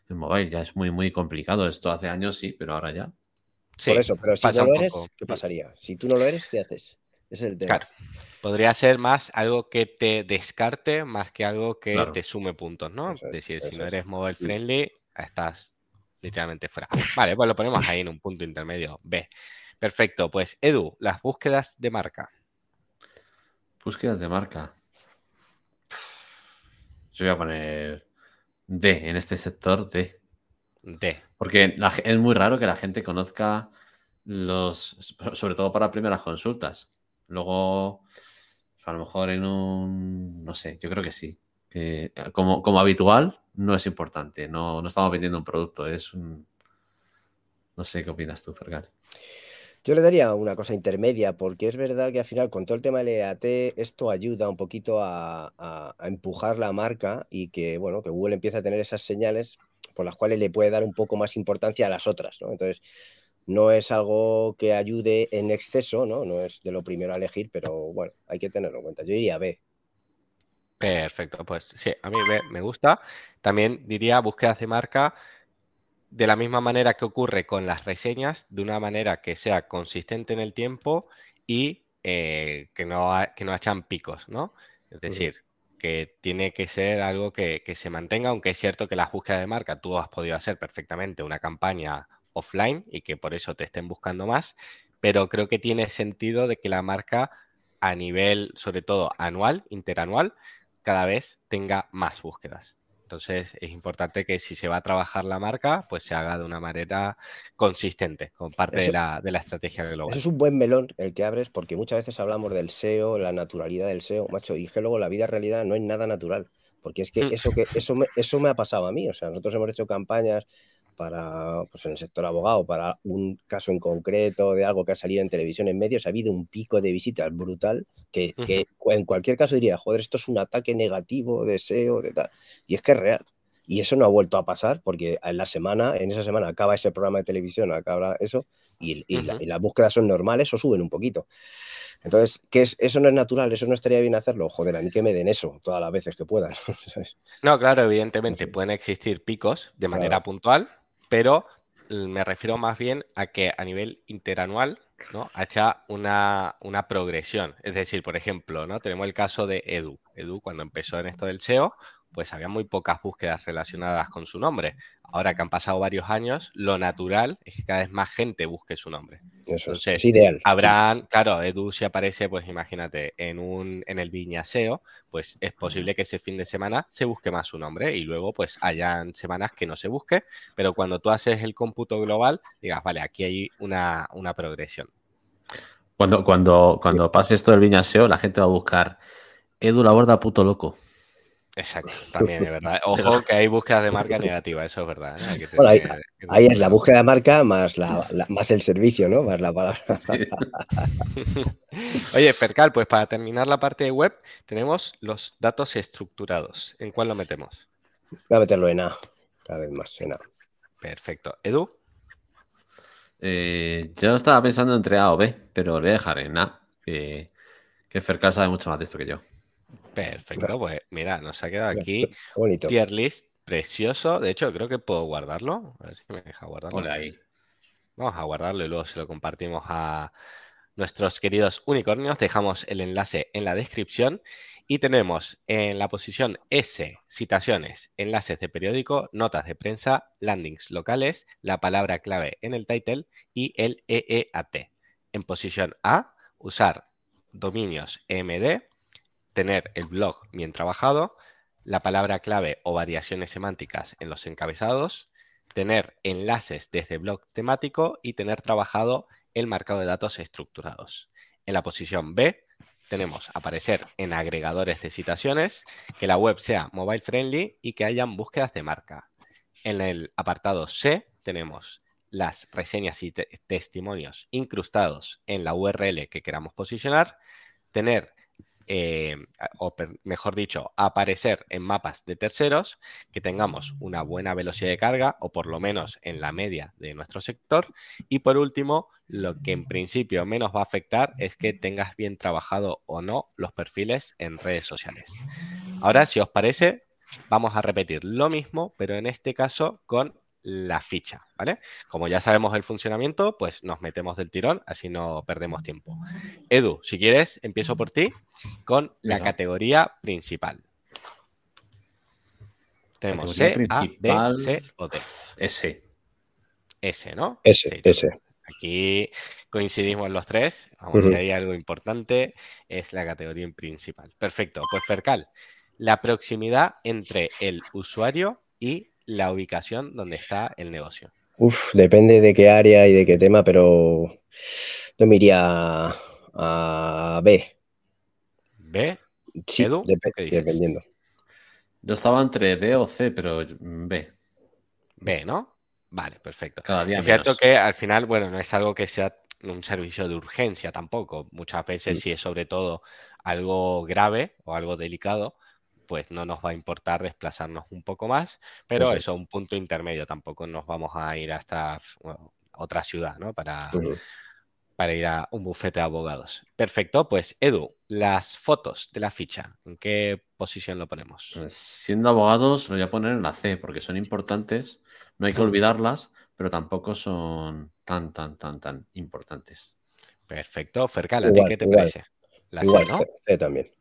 [SPEAKER 3] en mobile. Ya es muy, muy complicado. Esto hace años sí, pero ahora ya.
[SPEAKER 1] Por eso, pero si no lo eres, ¿qué pasaría? Si tú no lo eres, ¿qué haces? Es el tema. Claro.
[SPEAKER 2] Podría ser más algo que te descarte más que algo que te sume puntos, ¿no? es, decir, si no eres mobile friendly, estás literalmente fuera. Vale, pues lo ponemos ahí en un punto intermedio. B. Perfecto. Pues Edu, las búsquedas de marca.
[SPEAKER 3] Búsquedas de marca. Yo voy a poner D, en este sector D.
[SPEAKER 2] D.
[SPEAKER 3] Porque es muy raro que la gente conozca los, sobre todo para primeras consultas. Luego, a lo mejor en un, no sé, yo creo que sí. Que como, como habitual, no es importante. No, no estamos vendiendo un producto, es un... No sé qué opinas tú, Fergal.
[SPEAKER 1] Yo le daría una cosa intermedia, porque es verdad que al final con todo el tema del EAT, esto ayuda un poquito a, empujar la marca y que, bueno, que Google empiece a tener esas señales por las cuales le puede dar un poco más importancia a las otras, ¿no? Entonces, no es algo que ayude en exceso, ¿no? No es de lo primero a elegir, pero bueno, hay que tenerlo en cuenta. Yo diría B.
[SPEAKER 2] Perfecto, pues sí, a mí B me gusta. También diría búsquedas de marca de la misma manera que ocurre con las reseñas, de una manera que sea consistente en el tiempo y eh, que, no que no picos, ¿no? Es decir, que tiene que ser algo que, se mantenga, aunque es cierto que las búsquedas de marca tú has podido hacer perfectamente una campaña offline y que por eso te estén buscando más, pero creo que tiene sentido de que la marca a nivel, sobre todo anual, interanual, cada vez tenga más búsquedas. Entonces es importante que si se va a trabajar la marca, pues se haga de una manera consistente, con parte de, la, de, la, estrategia global.
[SPEAKER 1] Eso es un buen melón el que abres, porque muchas veces hablamos del SEO, la naturalidad del SEO, macho, y que luego la vida realidad no es nada natural. Porque es que hmm. eso, que eso, me, eso me ha pasado a mí. O sea, nosotros hemos hecho campañas para, pues en el sector abogado, para un caso en concreto de algo que ha salido en televisión, en medios, ha habido un pico de visitas brutal que, que en cualquier caso diría, joder, esto es un ataque negativo, deseo, de tal. Y es que es real. Y eso no ha vuelto a pasar porque en la semana, en esa semana acaba ese programa de televisión, acaba eso, y, y, las búsquedas son normales o suben un poquito. Entonces, ¿qué es? ¿eso no es natural? ¿Eso no estaría bien hacerlo? Joder, a mí que me den eso todas las veces que puedan. [laughs]
[SPEAKER 2] No, claro, evidentemente pueden existir picos de manera puntual, pero me refiero más bien a que a nivel interanual ¿no? haya una, una, progresión. Es decir, por ejemplo, ¿no? tenemos el caso de Edu. Edu, cuando empezó en esto del SEO, pues había muy pocas búsquedas relacionadas con su nombre. Ahora que han pasado varios años, lo natural es que cada vez más gente busque su nombre.
[SPEAKER 1] Eso es ideal.
[SPEAKER 2] Habrán, claro, Edu si aparece, pues imagínate, en un en el Viñaseo, pues es posible que ese fin de semana se busque más su nombre y luego pues hayan semanas que no se busque, pero cuando tú haces el cómputo global, digas, vale, aquí hay una, una progresión.
[SPEAKER 3] Cuando, cuando, cuando pase esto del Viñaseo, la gente va a buscar Edu la borda puto loco.
[SPEAKER 2] Exacto, [laughs] también es verdad. Ojo que hay búsquedas de marca negativa, eso es verdad.
[SPEAKER 1] ¿eh? bueno, ahí, es la búsqueda de marca más, la, más el servicio, ¿no? Más la palabra. [laughs]
[SPEAKER 2] Oye, Percal, pues para terminar la parte de web, tenemos los datos estructurados. ¿En cuál lo metemos?
[SPEAKER 1] Voy a meterlo en A, cada vez más en A.
[SPEAKER 2] Perfecto. ¿Edu?
[SPEAKER 3] Eh, yo estaba pensando entre A o B, pero lo voy a dejar en A, que, que Fercal sabe mucho más de esto que yo.
[SPEAKER 2] Perfecto, pues mira, nos ha quedado aquí un tier list precioso. De hecho, creo que puedo guardarlo. A ver si me deja guardarlo.
[SPEAKER 3] ahí.
[SPEAKER 2] Vamos a guardarlo y luego se lo compartimos a nuestros queridos unicornios. Dejamos el enlace en la descripción. Y tenemos en la posición S, citaciones, enlaces de periódico, notas de prensa, landings locales, la palabra clave en el title y el EEAT. En posición A, usar dominios EMD, tener el blog bien trabajado, la palabra clave o variaciones semánticas en los encabezados, tener enlaces desde blog temático y tener trabajado el marcado de datos estructurados. En la posición B tenemos aparecer en agregadores de citaciones, que la web sea mobile friendly y que hayan búsquedas de marca. En el apartado C tenemos las reseñas y testimonios incrustados en la URL que queramos posicionar, tener eh, o mejor dicho, aparecer en mapas de terceros, que tengamos una buena velocidad de carga o por lo menos en la media de nuestro sector. Y por último, lo que en principio menos va a afectar es que tengas bien trabajado o no los perfiles en redes sociales. Ahora, si os parece, vamos a repetir lo mismo, pero en este caso con la ficha, ¿vale? Como ya sabemos el funcionamiento, pues nos metemos del tirón, así no perdemos tiempo. Edu, si quieres, empiezo por ti con la categoría principal. Tenemos C, A, B, C o D.
[SPEAKER 3] S.
[SPEAKER 2] S, ¿no?
[SPEAKER 1] S, S.
[SPEAKER 2] Aquí coincidimos los tres. Si hay algo importante, es la categoría principal. Perfecto. Pues Fercal, la proximidad entre el usuario y la ubicación donde está el negocio?
[SPEAKER 1] Uf, depende de qué área y de qué tema, pero yo me iría a B.
[SPEAKER 2] ¿B?
[SPEAKER 1] Sí, dependiendo.
[SPEAKER 3] Yo estaba entre B o C, pero B.
[SPEAKER 2] B, ¿no? Vale, perfecto. es cierto que al final, bueno, no es algo que sea un servicio de urgencia tampoco. Muchas veces, mm. si es sobre todo algo grave o algo delicado, pues no nos va a importar desplazarnos un poco más, pero eso, un punto intermedio, tampoco nos vamos a ir hasta otra ciudad, ¿no? Para, para ir a un bufete de abogados. Perfecto, pues Edu, las fotos de la ficha, ¿en qué posición lo ponemos?
[SPEAKER 3] Pues, siendo abogados, lo voy a poner en la C, porque son importantes, no hay que olvidarlas, pero tampoco son tan, tan, tan, tan importantes.
[SPEAKER 2] Perfecto, Fercal, ¿a ti qué te parece?
[SPEAKER 1] La igual, C también.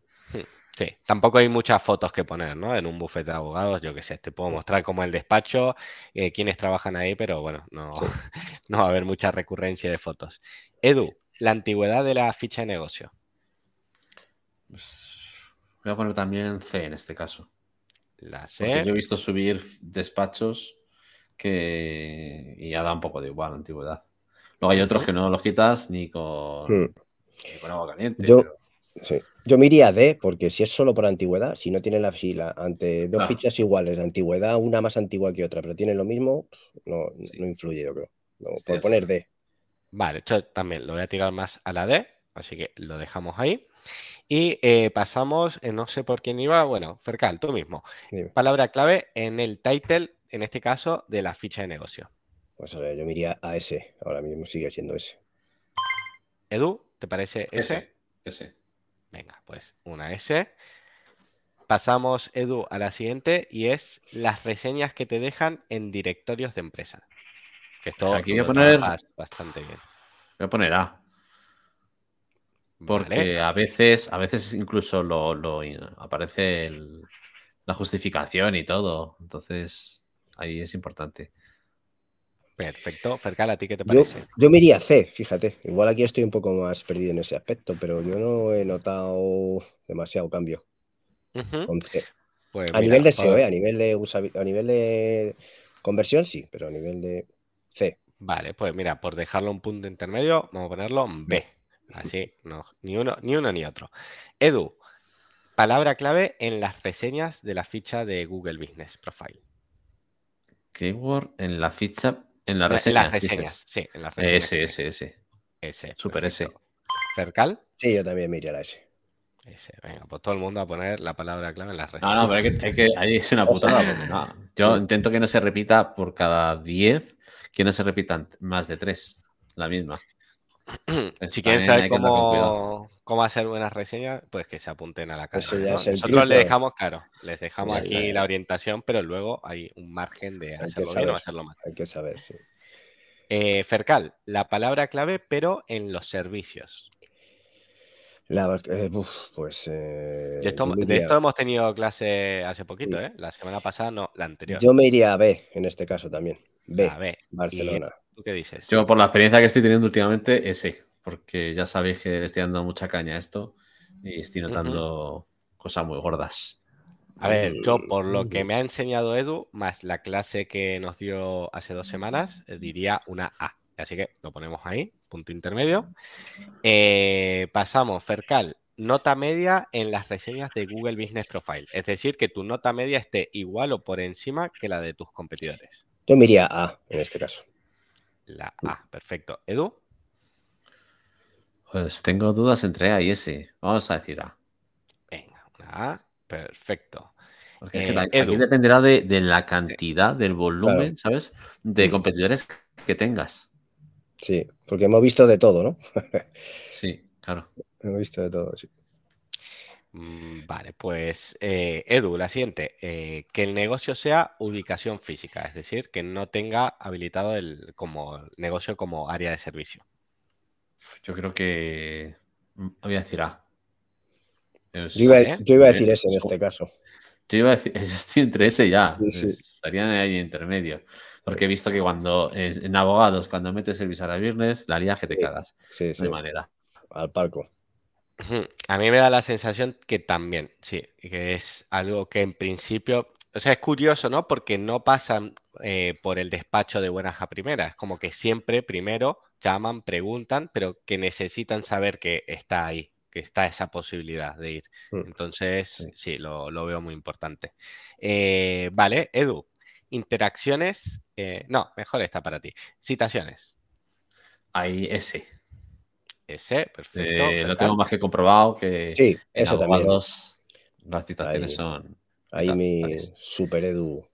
[SPEAKER 2] Sí, tampoco hay muchas fotos que poner, ¿no? En un bufete de abogados, yo qué sé, te puedo mostrar como el despacho, eh, quienes trabajan ahí, pero bueno, no, [laughs] no va a haber mucha recurrencia de fotos. Edu, la antigüedad de la ficha de negocio.
[SPEAKER 3] Pues, voy a poner también C en este caso.
[SPEAKER 2] La C.
[SPEAKER 3] yo he visto subir despachos que y ya da un poco de igual antigüedad. Luego hay otros que no los quitas ni con, hmm. agua caliente.
[SPEAKER 1] Yo, sí. Yo me iría D, porque si es solo por antigüedad, si no tienen la fila ante dos fichas iguales de antigüedad, una más antigua que otra, pero tienen lo mismo, no, influye, yo creo. por poner D.
[SPEAKER 2] Vale, yo también lo voy a tirar más a la D, así que lo dejamos ahí. Y eh, pasamos, eh, no sé por quién iba, bueno, Fercal, tú mismo. Palabra clave en el title, en este caso, de la ficha de negocio.
[SPEAKER 1] Pues ahora yo me iría a S, ahora mismo sigue siendo S.
[SPEAKER 2] Edu, ¿te parece
[SPEAKER 3] S? S.
[SPEAKER 2] Venga, pues una S. Pasamos, Edu, a la siguiente y es las reseñas que te dejan en directorios de empresa. Que esto
[SPEAKER 3] Aquí voy a poner
[SPEAKER 2] bastante bien.
[SPEAKER 3] Voy a poner A. Porque a veces, a veces incluso lo, aparece la justificación y todo. Entonces, ahí es importante.
[SPEAKER 2] Perfecto. Fercal, ¿a ti qué te parece?
[SPEAKER 1] Yo, me iría a C, fíjate. Igual aquí estoy un poco más perdido en ese aspecto, pero yo no he notado demasiado cambio. Pues a nivel de SEO, ¿eh? a nivel de a nivel de conversión, sí, pero a nivel de C.
[SPEAKER 2] Vale, pues mira, por dejarlo un punto intermedio, vamos a ponerlo en B. Así, no, ni uno, ni uno ni otro. Edu, palabra clave en las reseñas de la ficha de Google Business Profile.
[SPEAKER 3] Keyword en la ficha en las
[SPEAKER 2] reseñas. sí, en las reseñas.
[SPEAKER 3] Ese, ese, ese.
[SPEAKER 2] Ese.
[SPEAKER 3] Super ese.
[SPEAKER 2] ¿Cercal?
[SPEAKER 1] Sí, yo también me iría a la S.
[SPEAKER 2] Ese. Venga, pues todo el mundo a poner la palabra clave en las reseñas.
[SPEAKER 3] No, no, pero hay que, ahí es una putada. [laughs] Yo intento que no se repita por cada 10, que no se repitan más de 3, la misma. [clears throat]
[SPEAKER 2] si quieren saber cómo, cómo, hacer buenas reseñas, pues que se apunten a la casa. Nosotros les dejamos, claro, les dejamos aquí la orientación, pero luego hay un margen de hacerlo bien o hacerlo mal.
[SPEAKER 1] Hay que saber, sí.
[SPEAKER 2] Eh, Fercal, la palabra clave, pero en los servicios.
[SPEAKER 1] Eh, pues.
[SPEAKER 2] Eh, de, esto, hemos tenido clase hace poquito, ¿eh? La semana pasada, no, la anterior.
[SPEAKER 1] Yo me iría a B en este caso también. B. Barcelona.
[SPEAKER 2] ¿Tú qué dices?
[SPEAKER 3] Yo, por la experiencia que estoy teniendo últimamente, ese. Porque ya sabéis que le estoy dando mucha caña a esto y estoy notando cosas muy gordas.
[SPEAKER 2] A ver, yo por lo que me ha enseñado Edu, más la clase que nos dio hace dos semanas, eh, diría una A. Así que lo ponemos ahí, punto intermedio. Eh, pasamos, Fercal, nota media en las reseñas de Google Business Profile. Es decir, que tu nota media esté igual o por encima que la de tus competidores.
[SPEAKER 1] Yo me iría A en este caso.
[SPEAKER 2] La A, perfecto. ¿Edu?
[SPEAKER 3] Pues tengo dudas entre A y S. Vamos a decir A.
[SPEAKER 2] Venga, una A, perfecto.
[SPEAKER 3] Porque eh, dependerá de, la cantidad, del volumen, ¿sabes? De competidores que tengas.
[SPEAKER 1] Sí, porque hemos visto de todo, ¿no? [laughs]
[SPEAKER 3] sí, claro.
[SPEAKER 1] Hemos visto de todo, sí.
[SPEAKER 2] Mm, vale, pues eh, Edu, la siguiente, eh, que el negocio sea ubicación física, es decir, que no tenga habilitado el como negocio como área de servicio.
[SPEAKER 3] Yo creo que mm, voy a decir A.
[SPEAKER 1] yo, iba, a decir ese en este caso.
[SPEAKER 3] Yo iba a decir, [laughs] estoy entre ese ya. Estarían ahí intermedio. Porque he visto que cuando en abogados, cuando metes el visar a viernes, la harías que te cagas. Sí, De manera.
[SPEAKER 1] Al palco.
[SPEAKER 2] A mí me da la sensación que también, sí, que es algo que en principio, o sea, es curioso, ¿no? Porque no pasan eh, por el despacho de buenas a primeras, como que siempre primero llaman, preguntan, pero que necesitan saber que está ahí, que está esa posibilidad de ir. Mm. Entonces, sí, lo, veo muy importante. Eh, vale, Edu, interacciones, eh, no, mejor está para ti. Citaciones.
[SPEAKER 3] Ahí ese.
[SPEAKER 2] Ese, perfecto.
[SPEAKER 3] Eh, lo tengo más que comprobado que
[SPEAKER 1] sí, eso también.
[SPEAKER 3] las citaciones son.
[SPEAKER 1] Ahí mi super Edu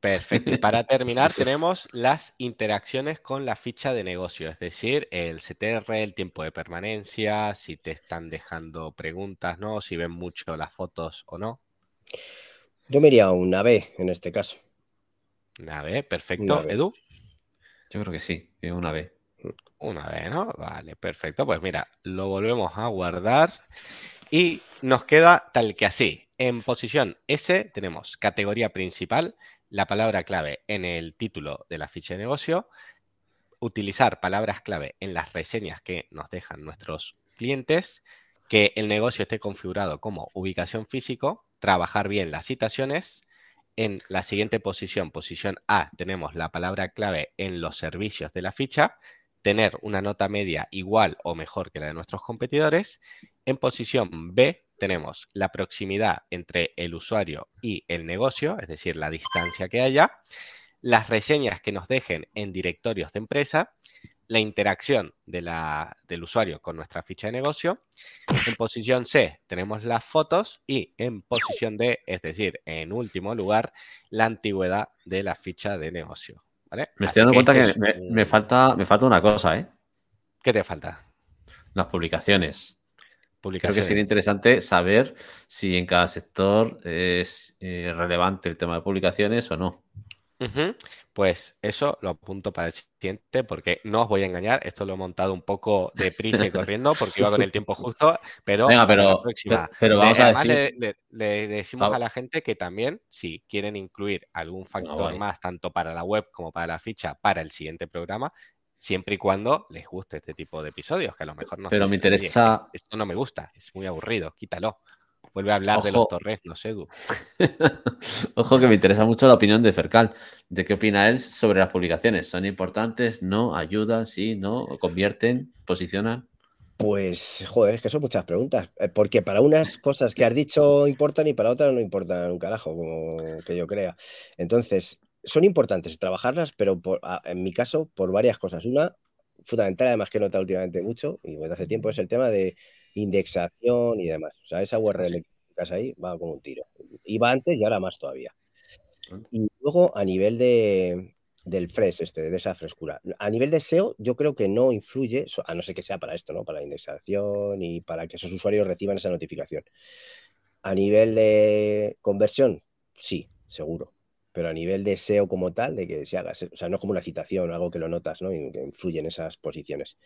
[SPEAKER 2] Perfecto. Y para terminar, [laughs] tenemos las interacciones con la ficha de negocio, es decir, el CTR, el tiempo de permanencia, si te están dejando preguntas, ¿no? Si ven mucho las fotos o no.
[SPEAKER 1] Yo me iría una B en este caso.
[SPEAKER 2] Una B, perfecto. Edu.
[SPEAKER 3] Yo creo que sí, una B.
[SPEAKER 2] Una B, ¿no? Vale, perfecto. Pues mira, lo volvemos a guardar y nos queda tal que así. En posición S tenemos categoría principal, la palabra clave en el título de la ficha de negocio, utilizar palabras clave en las reseñas que nos dejan nuestros clientes, que el negocio esté configurado como ubicación físico, trabajar bien las citaciones. En la siguiente posición, posición A, tenemos la palabra clave en los servicios de la ficha, tener una nota media igual o mejor que la de nuestros competidores. En posición B, tenemos la proximidad entre el usuario y el negocio, es decir, la distancia que haya, las reseñas que nos dejen en directorios de empresa, la interacción del usuario con nuestra ficha de negocio. En posición C tenemos las fotos y en posición D, es decir, en último lugar, la antigüedad de la ficha de negocio.
[SPEAKER 3] Me estoy dando cuenta que, este me, falta, me falta una cosa, ¿eh?
[SPEAKER 2] ¿Qué te falta?
[SPEAKER 3] Las publicaciones. Creo que sería interesante saber si en cada sector es eh, relevante el tema de publicaciones o no.
[SPEAKER 2] Pues eso lo apunto para el siguiente porque no os voy a engañar, esto lo he montado un poco de prisa y corriendo [laughs] porque iba con el tiempo justo, pero,
[SPEAKER 3] Venga, pero, pero, vamos a
[SPEAKER 2] decir... le, decimos a la gente que también si quieren incluir algún factor más tanto para la web como para la ficha para el siguiente programa, siempre y cuando les guste este tipo de episodios, que a lo mejor no.
[SPEAKER 3] Pero me interesa.
[SPEAKER 2] Esto no me gusta, es muy aburrido, quítalo. Vuelve a hablar de los torres, no sé. [laughs]
[SPEAKER 3] Ojo que me interesa mucho la opinión de Fercal. ¿De qué opina él sobre las publicaciones? ¿Son importantes? ¿No? ¿Ayudan? ¿Sí? ¿No? ¿Convierten? ¿Posicionan?
[SPEAKER 1] Pues, joder, es que son muchas preguntas. Eh, porque para unas cosas que has dicho importan y para otras no importan un carajo, como que yo crea. Entonces, son importantes trabajarlas, pero en mi caso, por varias cosas. Una, fundamental, además que he notado últimamente mucho, y desde hace tiempo, es el tema de indexación y demás. O sea, esa URL que ahí va como un tiro. Iba antes y ahora más todavía. Y luego, a nivel de, del fresh, este, de esa frescura. A nivel de SEO, yo creo que no influye, a no ser que sea para esto, ¿no? Para la indexación y para que esos usuarios reciban esa notificación. A nivel de conversión, sí, seguro pero a nivel de SEO como tal, de que se haga, o sea, no es como una citación, algo que lo notas, ¿no? Y que influye en esas posiciones.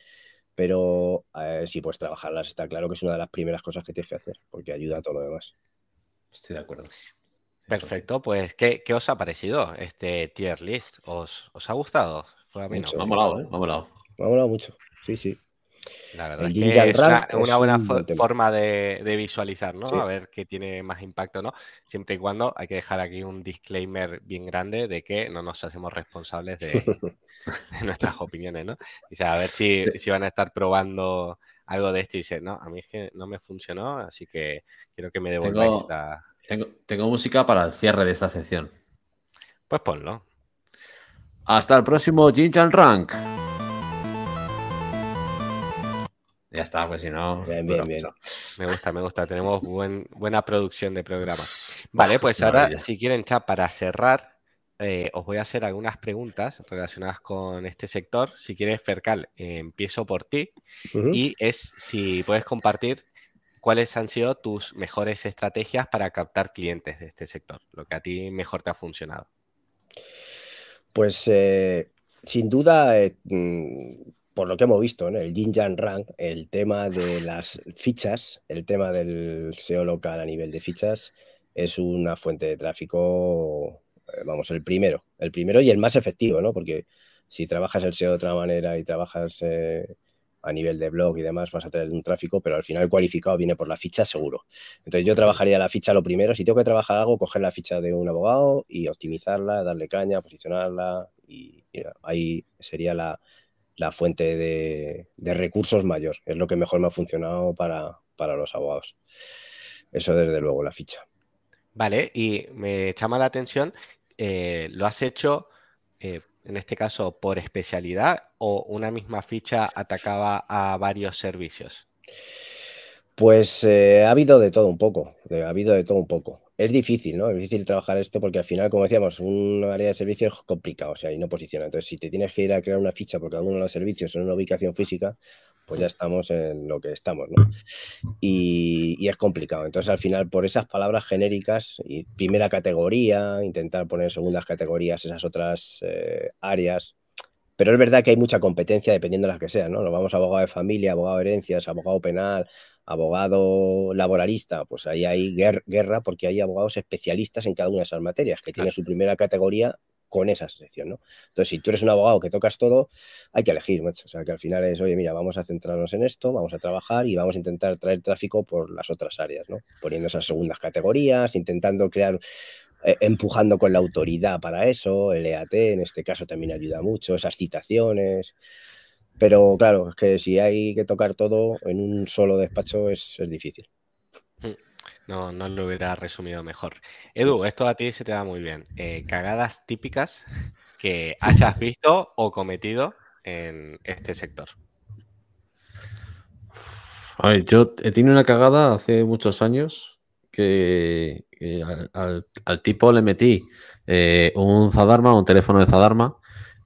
[SPEAKER 1] Pero eh, si puedes trabajarlas, está claro que es una de las primeras cosas que tienes que hacer, porque ayuda a todo lo demás.
[SPEAKER 3] Estoy de acuerdo.
[SPEAKER 2] Perfecto, pues ¿qué, os ha parecido este tier list? ¿Os, ha gustado?
[SPEAKER 3] Fue a mí, Me ha molado, ¿eh? Me ha molado.
[SPEAKER 1] Me ha molado mucho, sí, sí.
[SPEAKER 2] La verdad es que es una, buena forma de, visualizar, ¿no? A ver qué tiene más impacto, ¿no? Siempre y cuando hay que dejar aquí un disclaimer bien grande de que no nos hacemos responsables de, [laughs] nuestras opiniones, ¿no? Y sea, a ver si, van a estar probando algo de esto y dicen, no, a mí es que no me funcionó, así que quiero que me devolváis
[SPEAKER 3] tengo, la... Tengo, tengo música para el cierre de esta sección.
[SPEAKER 2] Pues ponlo.
[SPEAKER 3] Hasta el próximo Jinjan Rank. Ya está, pues si no.
[SPEAKER 1] Bien, bien, bien.
[SPEAKER 2] Me gusta, me gusta. Tenemos buen, buena producción de programa. Vale, pues ahora, si quieren, chat, para cerrar, eh, os voy a hacer algunas preguntas relacionadas con este sector. Si quieres, Fercal, empiezo por ti. Y es si puedes compartir cuáles han sido tus mejores estrategias para captar clientes de este sector, lo que a ti mejor te ha funcionado.
[SPEAKER 1] Pues eh, sin duda, eh, mm, por lo que hemos visto en el Jinjan Rank, el tema de las fichas, el tema del SEO local a nivel de fichas, es una fuente de tráfico, eh, vamos, el primero, el primero y el más efectivo, ¿no? Porque si trabajas el SEO de otra manera y trabajas eh, a nivel de blog y demás, vas a tener un tráfico, pero al final cualificado viene por la ficha seguro. Entonces yo trabajaría la ficha lo primero, si tengo que trabajar algo, coger la ficha de un abogado y optimizarla, darle caña, posicionarla y ahí sería la, la fuente de, recursos mayor. Es lo que mejor me ha funcionado para, los abogados. Eso desde luego, la ficha.
[SPEAKER 2] Vale, y me llama la atención, eh, ¿lo has hecho eh, en este caso por especialidad o una misma ficha atacaba a varios servicios?
[SPEAKER 1] Pues eh, ha habido de todo un poco, ha habido de todo un poco. Es difícil, ¿no? Es difícil trabajar esto porque al final, como decíamos, un área de servicios es complicado, o sea, y no posiciona. Entonces, si te tienes que ir a crear una ficha por cada uno de los servicios en una ubicación física, pues ya estamos en lo que estamos, ¿no? Y, es complicado. Entonces, al final, por esas palabras genéricas y primera categoría, intentar poner segundas categorías, esas otras eh, áreas, pero es verdad que hay mucha competencia dependiendo de las que sean, ¿no? Nos vamos a abogado de familia, abogado de herencias, abogado penal, abogado laboralista, pues ahí hay guerra porque hay abogados especialistas en cada una de esas materias, que tiene su primera categoría con esa sección, ¿no? Entonces, si tú eres un abogado que tocas todo, hay que elegir, macho. O sea, que al final es, oye, mira, vamos a centrarnos en esto, vamos a trabajar y vamos a intentar traer tráfico por las otras áreas, ¿no? Poniendo esas segundas categorías, intentando crear empujando con la autoridad para eso, el EAT en este caso también ayuda mucho, esas citaciones. Pero claro, es que si hay que tocar todo en un solo despacho es, difícil.
[SPEAKER 2] Mm, [laughs] no, no lo hubiera resumido mejor. Edu, esto a ti se te da muy bien. Eh, cagadas típicas que hayas visto o cometido en este sector.
[SPEAKER 3] A ver, yo he tenido una cagada hace muchos años que, al, tipo le metí eh, un Zadarma, un teléfono de Zadarma.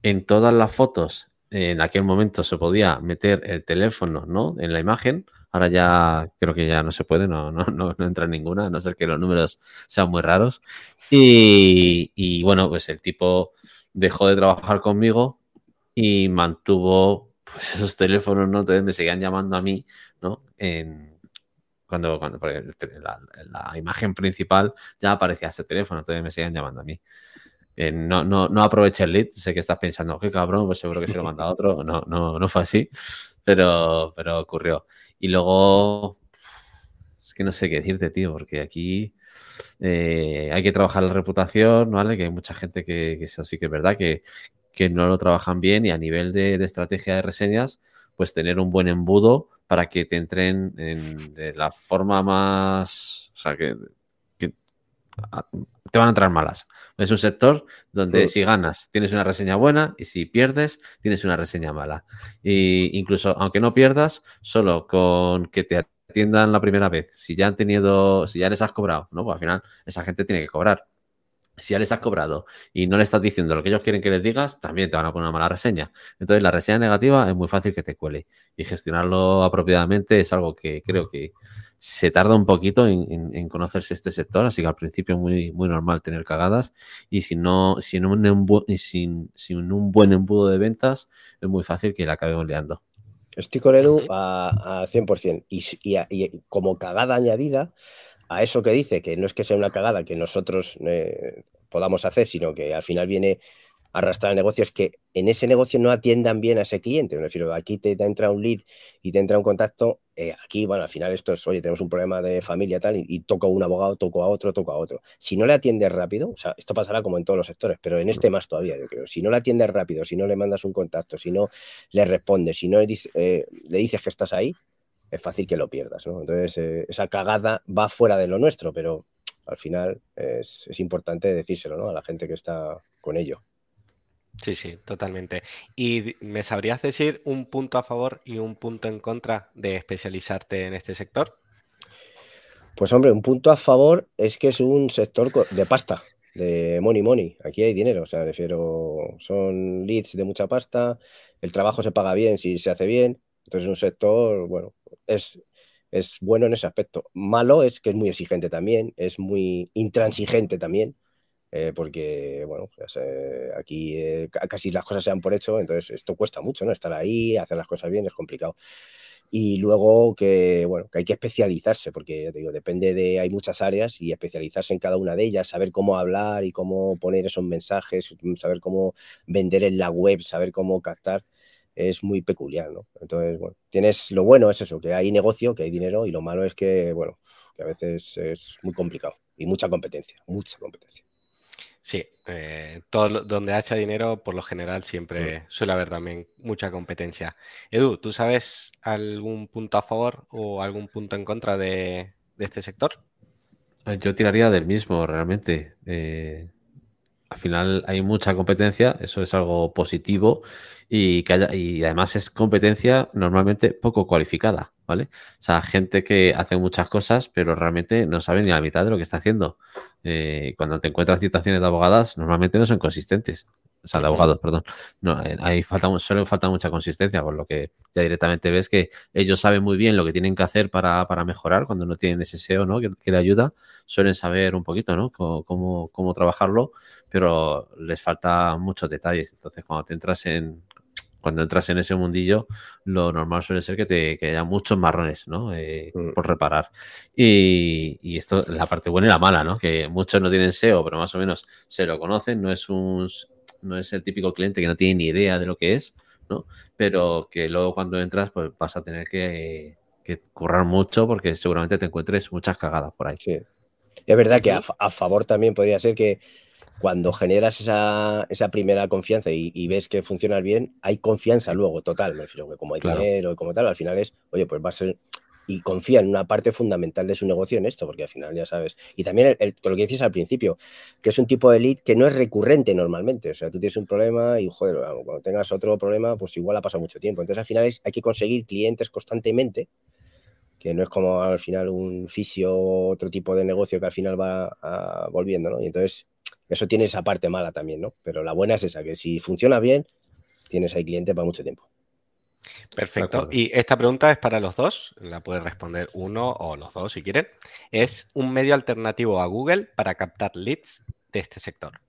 [SPEAKER 3] En todas las fotos, en aquel momento se podía meter el teléfono ¿no? en la imagen. Ahora ya creo que ya no se puede, no, no, no, entra ninguna, a no ser que los números sean muy raros. Y, bueno, pues el tipo dejó de trabajar conmigo y mantuvo pues, esos teléfonos, ¿no? Entonces me seguían llamando a mí, ¿no? En, cuando, cuando la, la, imagen principal ya aparecía ese teléfono, entonces me siguen llamando a mí. Eh, no, no, no aproveché el lead, sé que estás pensando, qué cabrón, pues seguro que se lo manda a otro. No, no, no fue así, pero, pero ocurrió. Y luego, es que no sé qué decirte, tío, porque aquí eh, hay que trabajar la reputación, ¿vale? Que hay mucha gente que, que eso sí que es verdad, que, que no lo trabajan bien y a nivel de, de estrategia de reseñas, pues tener un buen embudo para que te entren en, de la forma más. O sea, que, te van a entrar malas. Es un sector donde si ganas tienes una reseña buena y si pierdes tienes una reseña mala. Y incluso aunque no pierdas, solo con que te atiendan la primera vez, si ya han tenido, si ya les has cobrado, ¿no? Pues al final esa gente tiene que cobrar si ya les has cobrado y no le estás diciendo lo que ellos quieren que les digas, también te van a poner una mala reseña. Entonces, la reseña negativa es muy fácil que te cuele y gestionarlo apropiadamente es algo que creo que se tarda un poquito en, conocerse este sector, así que al principio es muy, muy normal tener cagadas y si no, sin un, sin, sin un buen embudo de ventas, es muy fácil que la acabemos liando.
[SPEAKER 1] Estoy con Edu a, 100%. Y, y, como cagada añadida, a eso que dice, que no es que sea una cagada que nosotros eh, podamos hacer, sino que al final viene a arrastrar el negocio, es que en ese negocio no atiendan bien a ese cliente. Me refiero, aquí te, entra un lead y te entra un contacto, eh, aquí, bueno, al final esto es, oye, tenemos un problema de familia tal, y, toco a un abogado, toco a otro, toco a otro. Si no le atiendes rápido, o sea, esto pasará como en todos los sectores, pero en este más todavía, yo creo. Si no le atiendes rápido, si no le mandas un contacto, si no le respondes, si no le, eh, le dices que estás ahí, es fácil que lo pierdas, ¿no? Entonces, eh, esa cagada va fuera de lo nuestro, pero al final es, importante decírselo, ¿no? A la gente que está con ello.
[SPEAKER 2] Sí, sí, totalmente. ¿Y me sabrías decir un punto a favor y un punto en contra de especializarte en este sector?
[SPEAKER 1] Pues hombre, un punto a favor es que es un sector de pasta, de money money. Aquí hay dinero, o sea, refiero, son leads de mucha pasta, el trabajo se paga bien si se hace bien, entonces un sector, bueno, es, es bueno en ese aspecto. Malo es que es muy exigente también, es muy intransigente también, eh, porque, bueno, pues, eh, aquí eh, casi las cosas se dan por hecho, entonces esto cuesta mucho, ¿no? Estar ahí, hacer las cosas bien es complicado. Y luego que, bueno, que hay que especializarse, porque ya te digo, depende de, hay muchas áreas y especializarse en cada una de ellas, saber cómo hablar y cómo poner esos mensajes, saber cómo vender en la web, saber cómo captar es muy peculiar, ¿no? Entonces, bueno, tienes lo bueno es eso, que hay negocio, que hay dinero, y lo malo es que, bueno, que a veces es muy complicado y mucha competencia, mucha competencia.
[SPEAKER 2] Sí, eh, todo donde haya dinero, por lo general, siempre mm. suele haber también mucha competencia. Edu, ¿tú sabes algún punto a favor o algún punto en contra de, este sector?
[SPEAKER 3] Yo tiraría del mismo, realmente. Eh, al final hay mucha competencia, eso es algo positivo y, que haya, y además es competencia normalmente poco cualificada, ¿vale? O sea, gente que hace muchas cosas, pero realmente no sabe ni la mitad de lo que está haciendo. Eh, cuando te encuentras situaciones de abogadas, normalmente no son consistentes o sea, de abogados, perdón. No, eh, ahí falta, suele falta mucha consistencia, por lo que ya directamente ves que ellos saben muy bien lo que tienen que hacer para, mejorar cuando no tienen ese SEO, ¿no? Que, le ayuda, suelen saber un poquito, ¿no? Cómo, cómo, trabajarlo, pero les falta muchos detalles. Entonces, cuando te entras en, cuando entras en ese mundillo, lo normal suele ser que te que haya muchos marrones, ¿no? Eh, mm. Por reparar. Y, y, esto, la parte buena y la mala, ¿no? Que muchos no tienen SEO, pero más o menos se lo conocen, no es un no es el típico cliente que no tiene ni idea de lo que es, ¿no? Pero que luego cuando entras, pues vas a tener que, currar mucho porque seguramente te encuentres muchas cagadas por ahí.
[SPEAKER 1] Sí. Es verdad que a, favor también podría ser que cuando generas esa, primera confianza y, ves que funciona bien, hay confianza luego, total, me refiero que como hay dinero y como tal, al final es, oye, pues va a ser, y confía en una parte fundamental de su negocio en esto, porque al final ya sabes. Y también lo que dices al principio, que es un tipo de lead que no es recurrente normalmente. O sea, tú tienes un problema y, joder, cuando tengas otro problema, pues igual ha pasado mucho tiempo. Entonces, al final hay que conseguir clientes constantemente, que no es como al final un fisio o otro tipo de negocio que al final va volviendo, ¿no? Y entonces, eso tiene esa parte mala también, ¿no? Pero la buena es esa, que si funciona bien, tienes ahí clientes para mucho tiempo.
[SPEAKER 2] Perfecto. Y esta pregunta es para los dos, la puede responder uno o los dos si quieren. ¿Es un medio alternativo a Google para captar leads de este sector?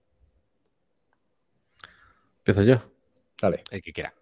[SPEAKER 3] Empiezo yo.
[SPEAKER 1] Dale.
[SPEAKER 2] El que quiera.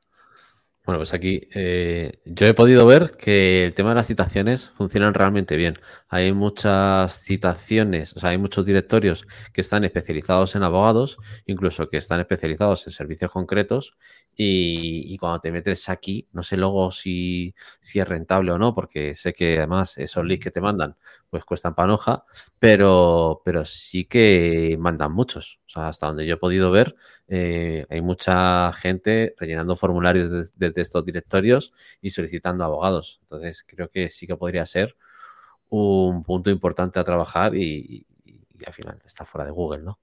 [SPEAKER 3] Bueno, pues aquí eh, yo he podido ver que el tema de las citaciones funcionan realmente bien. Hay muchas citaciones, o sea, hay muchos directorios que están especializados en abogados, incluso que están especializados en servicios concretos. Y, cuando te metes aquí, no sé luego si, si, es rentable o no, porque sé que además esos links que te mandan pues cuestan panoja, pero, pero sí que mandan muchos. O sea, hasta donde yo he podido ver, eh, hay mucha gente rellenando formularios desde de estos directorios y solicitando abogados. Entonces, creo que sí que podría ser un punto importante a trabajar y, al final está fuera de Google, ¿no?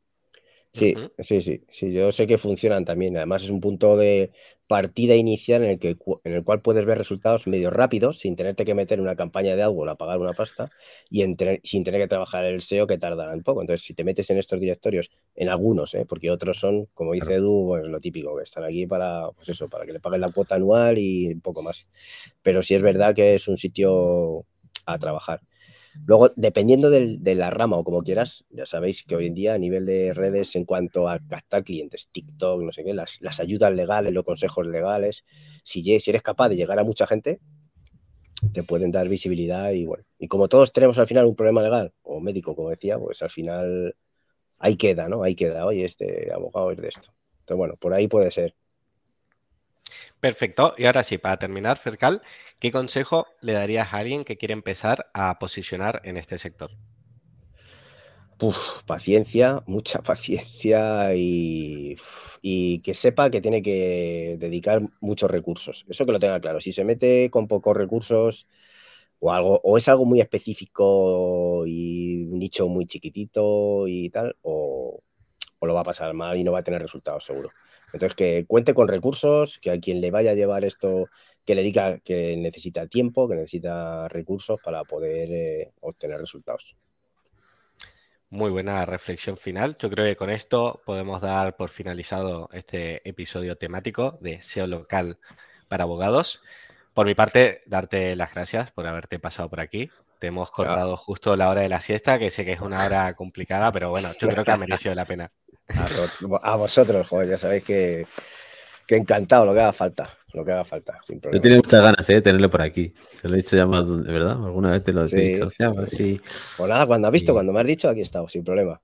[SPEAKER 1] Sí, sí, sí, sí, yo sé que funcionan también. Además, es un punto de partida inicial en el, que, en el cual puedes ver resultados medio rápidos sin tenerte que meter en una campaña de algo a pagar una pasta y sin tener que trabajar el SEO que tarda un poco. Entonces, si te metes en estos directorios, en algunos, ¿eh? porque otros son, como dice Edu, pues lo típico, que están aquí para, pues eso, para que le paguen la cuota anual y un poco más. Pero sí es verdad que es un sitio a trabajar. Luego, dependiendo de la rama o como quieras, ya sabéis que hoy en día a nivel de redes en cuanto a captar clientes, TikTok, no sé qué, las, ayudas legales, los consejos legales, si, si eres capaz de llegar a mucha gente, te pueden dar visibilidad y bueno. Y como todos tenemos al final un problema legal o médico, como decía, pues al final ahí queda, ¿no? Ahí queda, oye, este abogado es de esto. Entonces, bueno, por ahí puede ser.
[SPEAKER 2] Perfecto. Y ahora sí, para terminar, Fercal, ¿qué consejo le darías a alguien que quiere empezar a posicionar en este sector?
[SPEAKER 1] paciencia, mucha [laughs] paciencia y, que sepa que tiene que dedicar muchos recursos. Eso que lo tenga claro. Si se mete con pocos recursos o algo, o es algo muy específico y un nicho muy chiquitito y tal, o, o lo va a pasar mal y no va a tener resultados seguro. Entonces, que cuente con recursos, que a quien le vaya a llevar esto, que le diga que necesita tiempo, que necesita recursos para poder eh, obtener resultados.
[SPEAKER 2] Muy buena reflexión final. Yo creo que con esto podemos dar por finalizado este episodio temático de SEO local para abogados. Por mi parte, darte las gracias por haberte pasado por aquí. Te hemos cortado justo la hora de la siesta, que sé que es una hora complicada, pero bueno, yo creo que ha merecido la pena. [laughs]
[SPEAKER 1] A, vosotros, joder, ya sabéis que, que, encantado, lo que haga falta. Lo que haga falta,
[SPEAKER 3] sin problema. Yo tenía muchas ganas ¿eh? de tenerlo por aquí. Se lo he dicho ya más, de verdad. Alguna vez te lo he dicho. Hostia, a ver si...
[SPEAKER 1] Pues nada, cuando has visto, cuando me has dicho, aquí he estado, sin problema.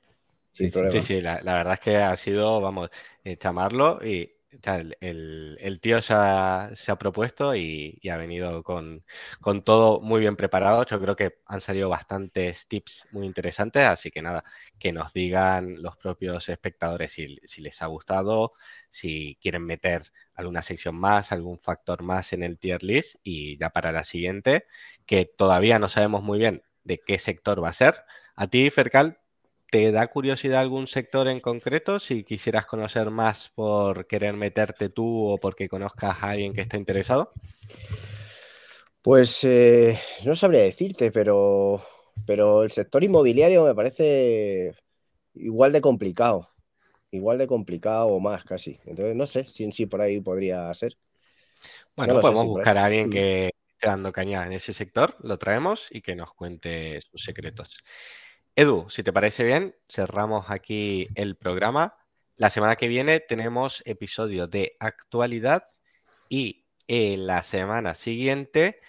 [SPEAKER 2] sí, sí, la, la, verdad es que ha sido, vamos, eh, chamarlo y el, tío se ha, propuesto y, ha venido con, todo muy bien preparado. Yo creo que han salido bastantes tips muy interesantes, así que nada, que nos digan los propios espectadores si, les ha gustado, si quieren meter alguna sección más, algún factor más en el tier list y ya para la siguiente, que todavía no sabemos muy bien de qué sector va a ser. A ti, Fercal, ¿te da curiosidad algún sector en concreto? Si quisieras conocer más por querer meterte tú o porque conozcas a alguien que esté interesado.
[SPEAKER 1] Pues eh, no sabría decirte, pero, pero el sector inmobiliario me parece igual de complicado. Igual de complicado o más casi. Entonces no sé si en sí por ahí podría ser.
[SPEAKER 2] Bueno, podemos buscar a alguien mm. que esté dando caña en ese sector, lo traemos y que nos cuente sus secretos. Edu, si te parece bien, cerramos aquí el programa. La semana que viene tenemos episodio de actualidad y en la semana siguiente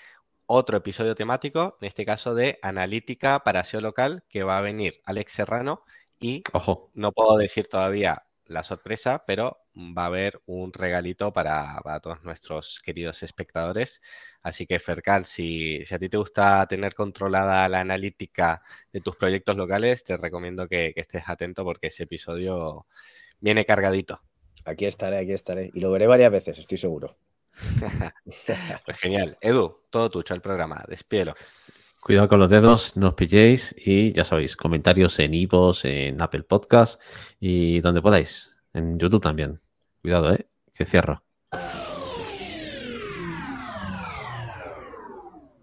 [SPEAKER 2] otro episodio temático, en este caso de analítica para SEO local, que va a venir Alex Serrano y
[SPEAKER 3] Ojo.
[SPEAKER 2] no puedo decir todavía la sorpresa, pero va a haber un regalito para, todos nuestros queridos espectadores. Así que, Fercal, si, a ti te gusta tener controlada la analítica de tus proyectos locales, te recomiendo que, estés atento porque ese episodio viene cargadito.
[SPEAKER 1] Aquí estaré, aquí estaré. Y lo veré varias veces, estoy seguro. [laughs]
[SPEAKER 2] pues genial. Edu, todo tuyo el programa. Despielo.
[SPEAKER 3] Cuidado con los dedos, no os pilléis y ya sabéis, comentarios en Ivos, en Apple Podcast y donde podáis, en YouTube también. Cuidado, ¿eh? Que cierro.